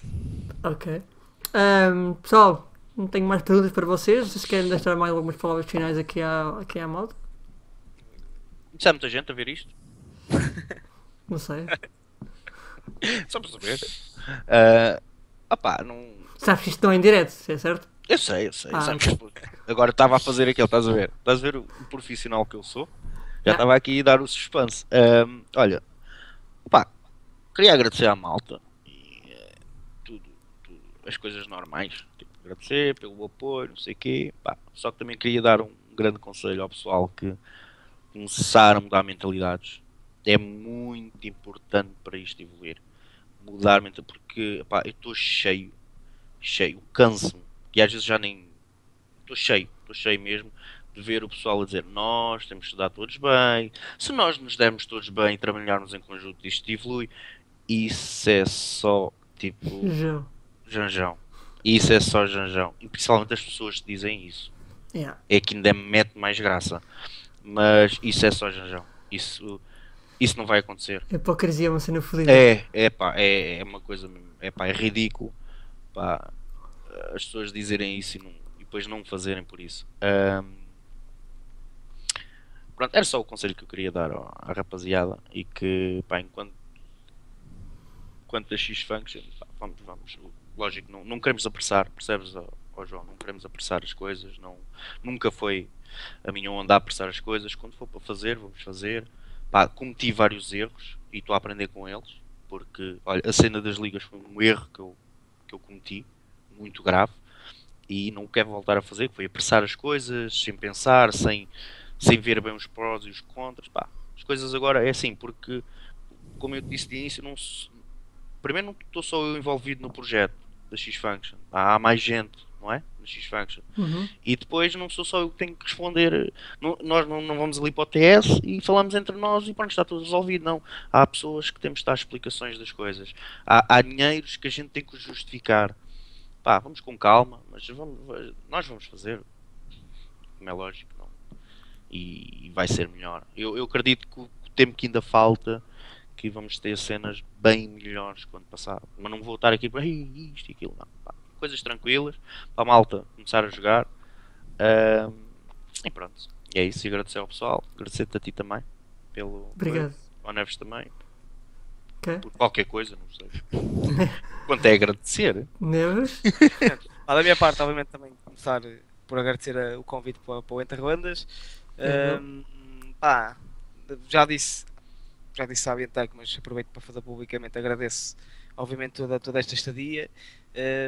Ok. Um, pessoal, não tenho mais perguntas para vocês. Vocês querem deixar mais algumas palavras finais aqui à, aqui à malta? Já há muita gente a ver isto? [laughs] Não sei. Só para saber. Uh, [laughs] opá, não. Sabes que isto não é em direto, é certo? Eu sei, eu sei. Ah, Agora estava a fazer aquilo, estás a ver? Estás a ver o profissional que eu sou? Já estava ah. aqui a dar o suspense. Um, olha, pá, queria agradecer à malta e uh, tudo, tudo, as coisas normais. Tipo, agradecer pelo apoio, não sei o quê. Pá, só que também queria dar um grande conselho ao pessoal que começar a mudar mentalidades. É muito importante para isto evoluir. Mudar mentalidade, porque pá, eu estou cheio, cheio, canso-me e às vezes já nem estou cheio, estou cheio mesmo de ver o pessoal a dizer nós temos que estudar todos bem, se nós nos dermos todos bem e trabalharmos em conjunto isto evolui, isso é só tipo janjão. janjão. Isso é só janjão. E principalmente as pessoas que dizem isso. Yeah. É que ainda mete mais graça. Mas isso é só janjão. Isso, isso não vai acontecer. A hipocrisia é uma cena fodida. É, é pá, é, é uma coisa, é pá, é ridículo. Pá, as pessoas dizerem isso e, não, e depois não fazerem por isso. Um, pronto, era só o conselho que eu queria dar à rapaziada e que, pá, enquanto quanto da X-Function, vamos, vamos, lógico, não, não queremos apressar, percebes, ó, ó, João? Não queremos apressar as coisas, não, nunca foi a minha onda a apressar as coisas. Quando for para fazer, vamos fazer. Pá, cometi vários erros e estou a aprender com eles, porque, olha, a cena das ligas foi um erro que eu, que eu cometi muito grave e não quero voltar a fazer, que foi apressar as coisas sem pensar, sem, sem ver bem os prós e os contras. Pá, as coisas agora é assim, porque como eu disse de início, não primeiro não estou só eu envolvido no projeto da X-Function, há mais gente, não é? Na X-Function. Uhum. E depois não sou só eu que tenho que responder, não, nós não, não vamos ali para o TS e falamos entre nós e pronto, está tudo resolvido. Não, há pessoas que temos de dar explicações das coisas, há, há dinheiros que a gente tem que justificar pá, vamos com calma, mas vamos, nós vamos fazer, como é lógico, não. E, e vai ser melhor. Eu, eu acredito que o tempo que ainda falta, que vamos ter cenas bem melhores quando passar. Mas não vou estar aqui para isto e aquilo, não. Pá, coisas tranquilas, para a malta começar a jogar. Um, e pronto. E é isso. E agradecer ao pessoal. Agradecer-te a ti também. Pelo, Obrigado. Ao Neves também. Okay. Por qualquer coisa, não sei. [laughs] Quanto é agradecer? Neves? ah, [laughs] da minha parte, obviamente, também começar por agradecer o convite para, para o Entre Rondas. Um, pá, já disse, já disse à Biantec, mas aproveito para fazer publicamente. Agradeço, obviamente, toda, toda esta estadia.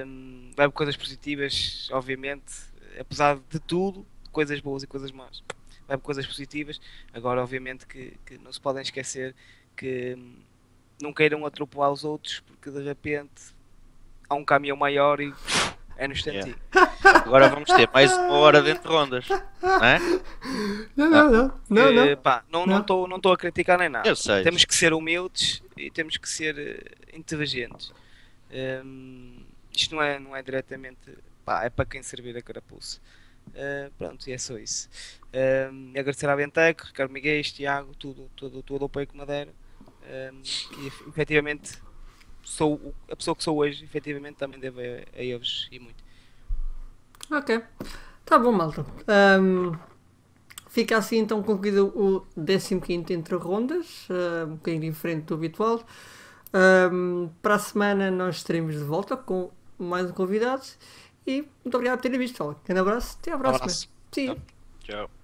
Um, vai coisas positivas, obviamente, apesar de tudo, coisas boas e coisas más. Vai coisas positivas. Agora, obviamente, que, que não se podem esquecer que não queiram atropelar os outros porque de repente há um caminhão maior e é no instantinho. Yeah. [laughs] Agora vamos ter mais uma hora dentro de rondas, não é? Não, não, não. não, não. Eh, pá, não estou não. não a criticar nem nada. Eu sei. Temos que ser humildes e temos que ser uh, inteligentes. Um, isto não é, não é diretamente. Pá, é para quem servir a carapuça. Uh, pronto, e é só isso. Um, agradecer à Bentec, Ricardo Miguel, Tiago, tudo, todo, todo o apoio que me deram um, que efetivamente sou a pessoa que sou hoje, efetivamente também devo a, a eles e muito. Ok, tá bom, malta. Um, fica assim então concluído o 15 entre rondas, um bocadinho diferente do habitual. Um, para a semana nós estaremos de volta com mais um convidado e muito obrigado por terem visto. Um grande abraço, até à próxima. Um Tchau. Tchau.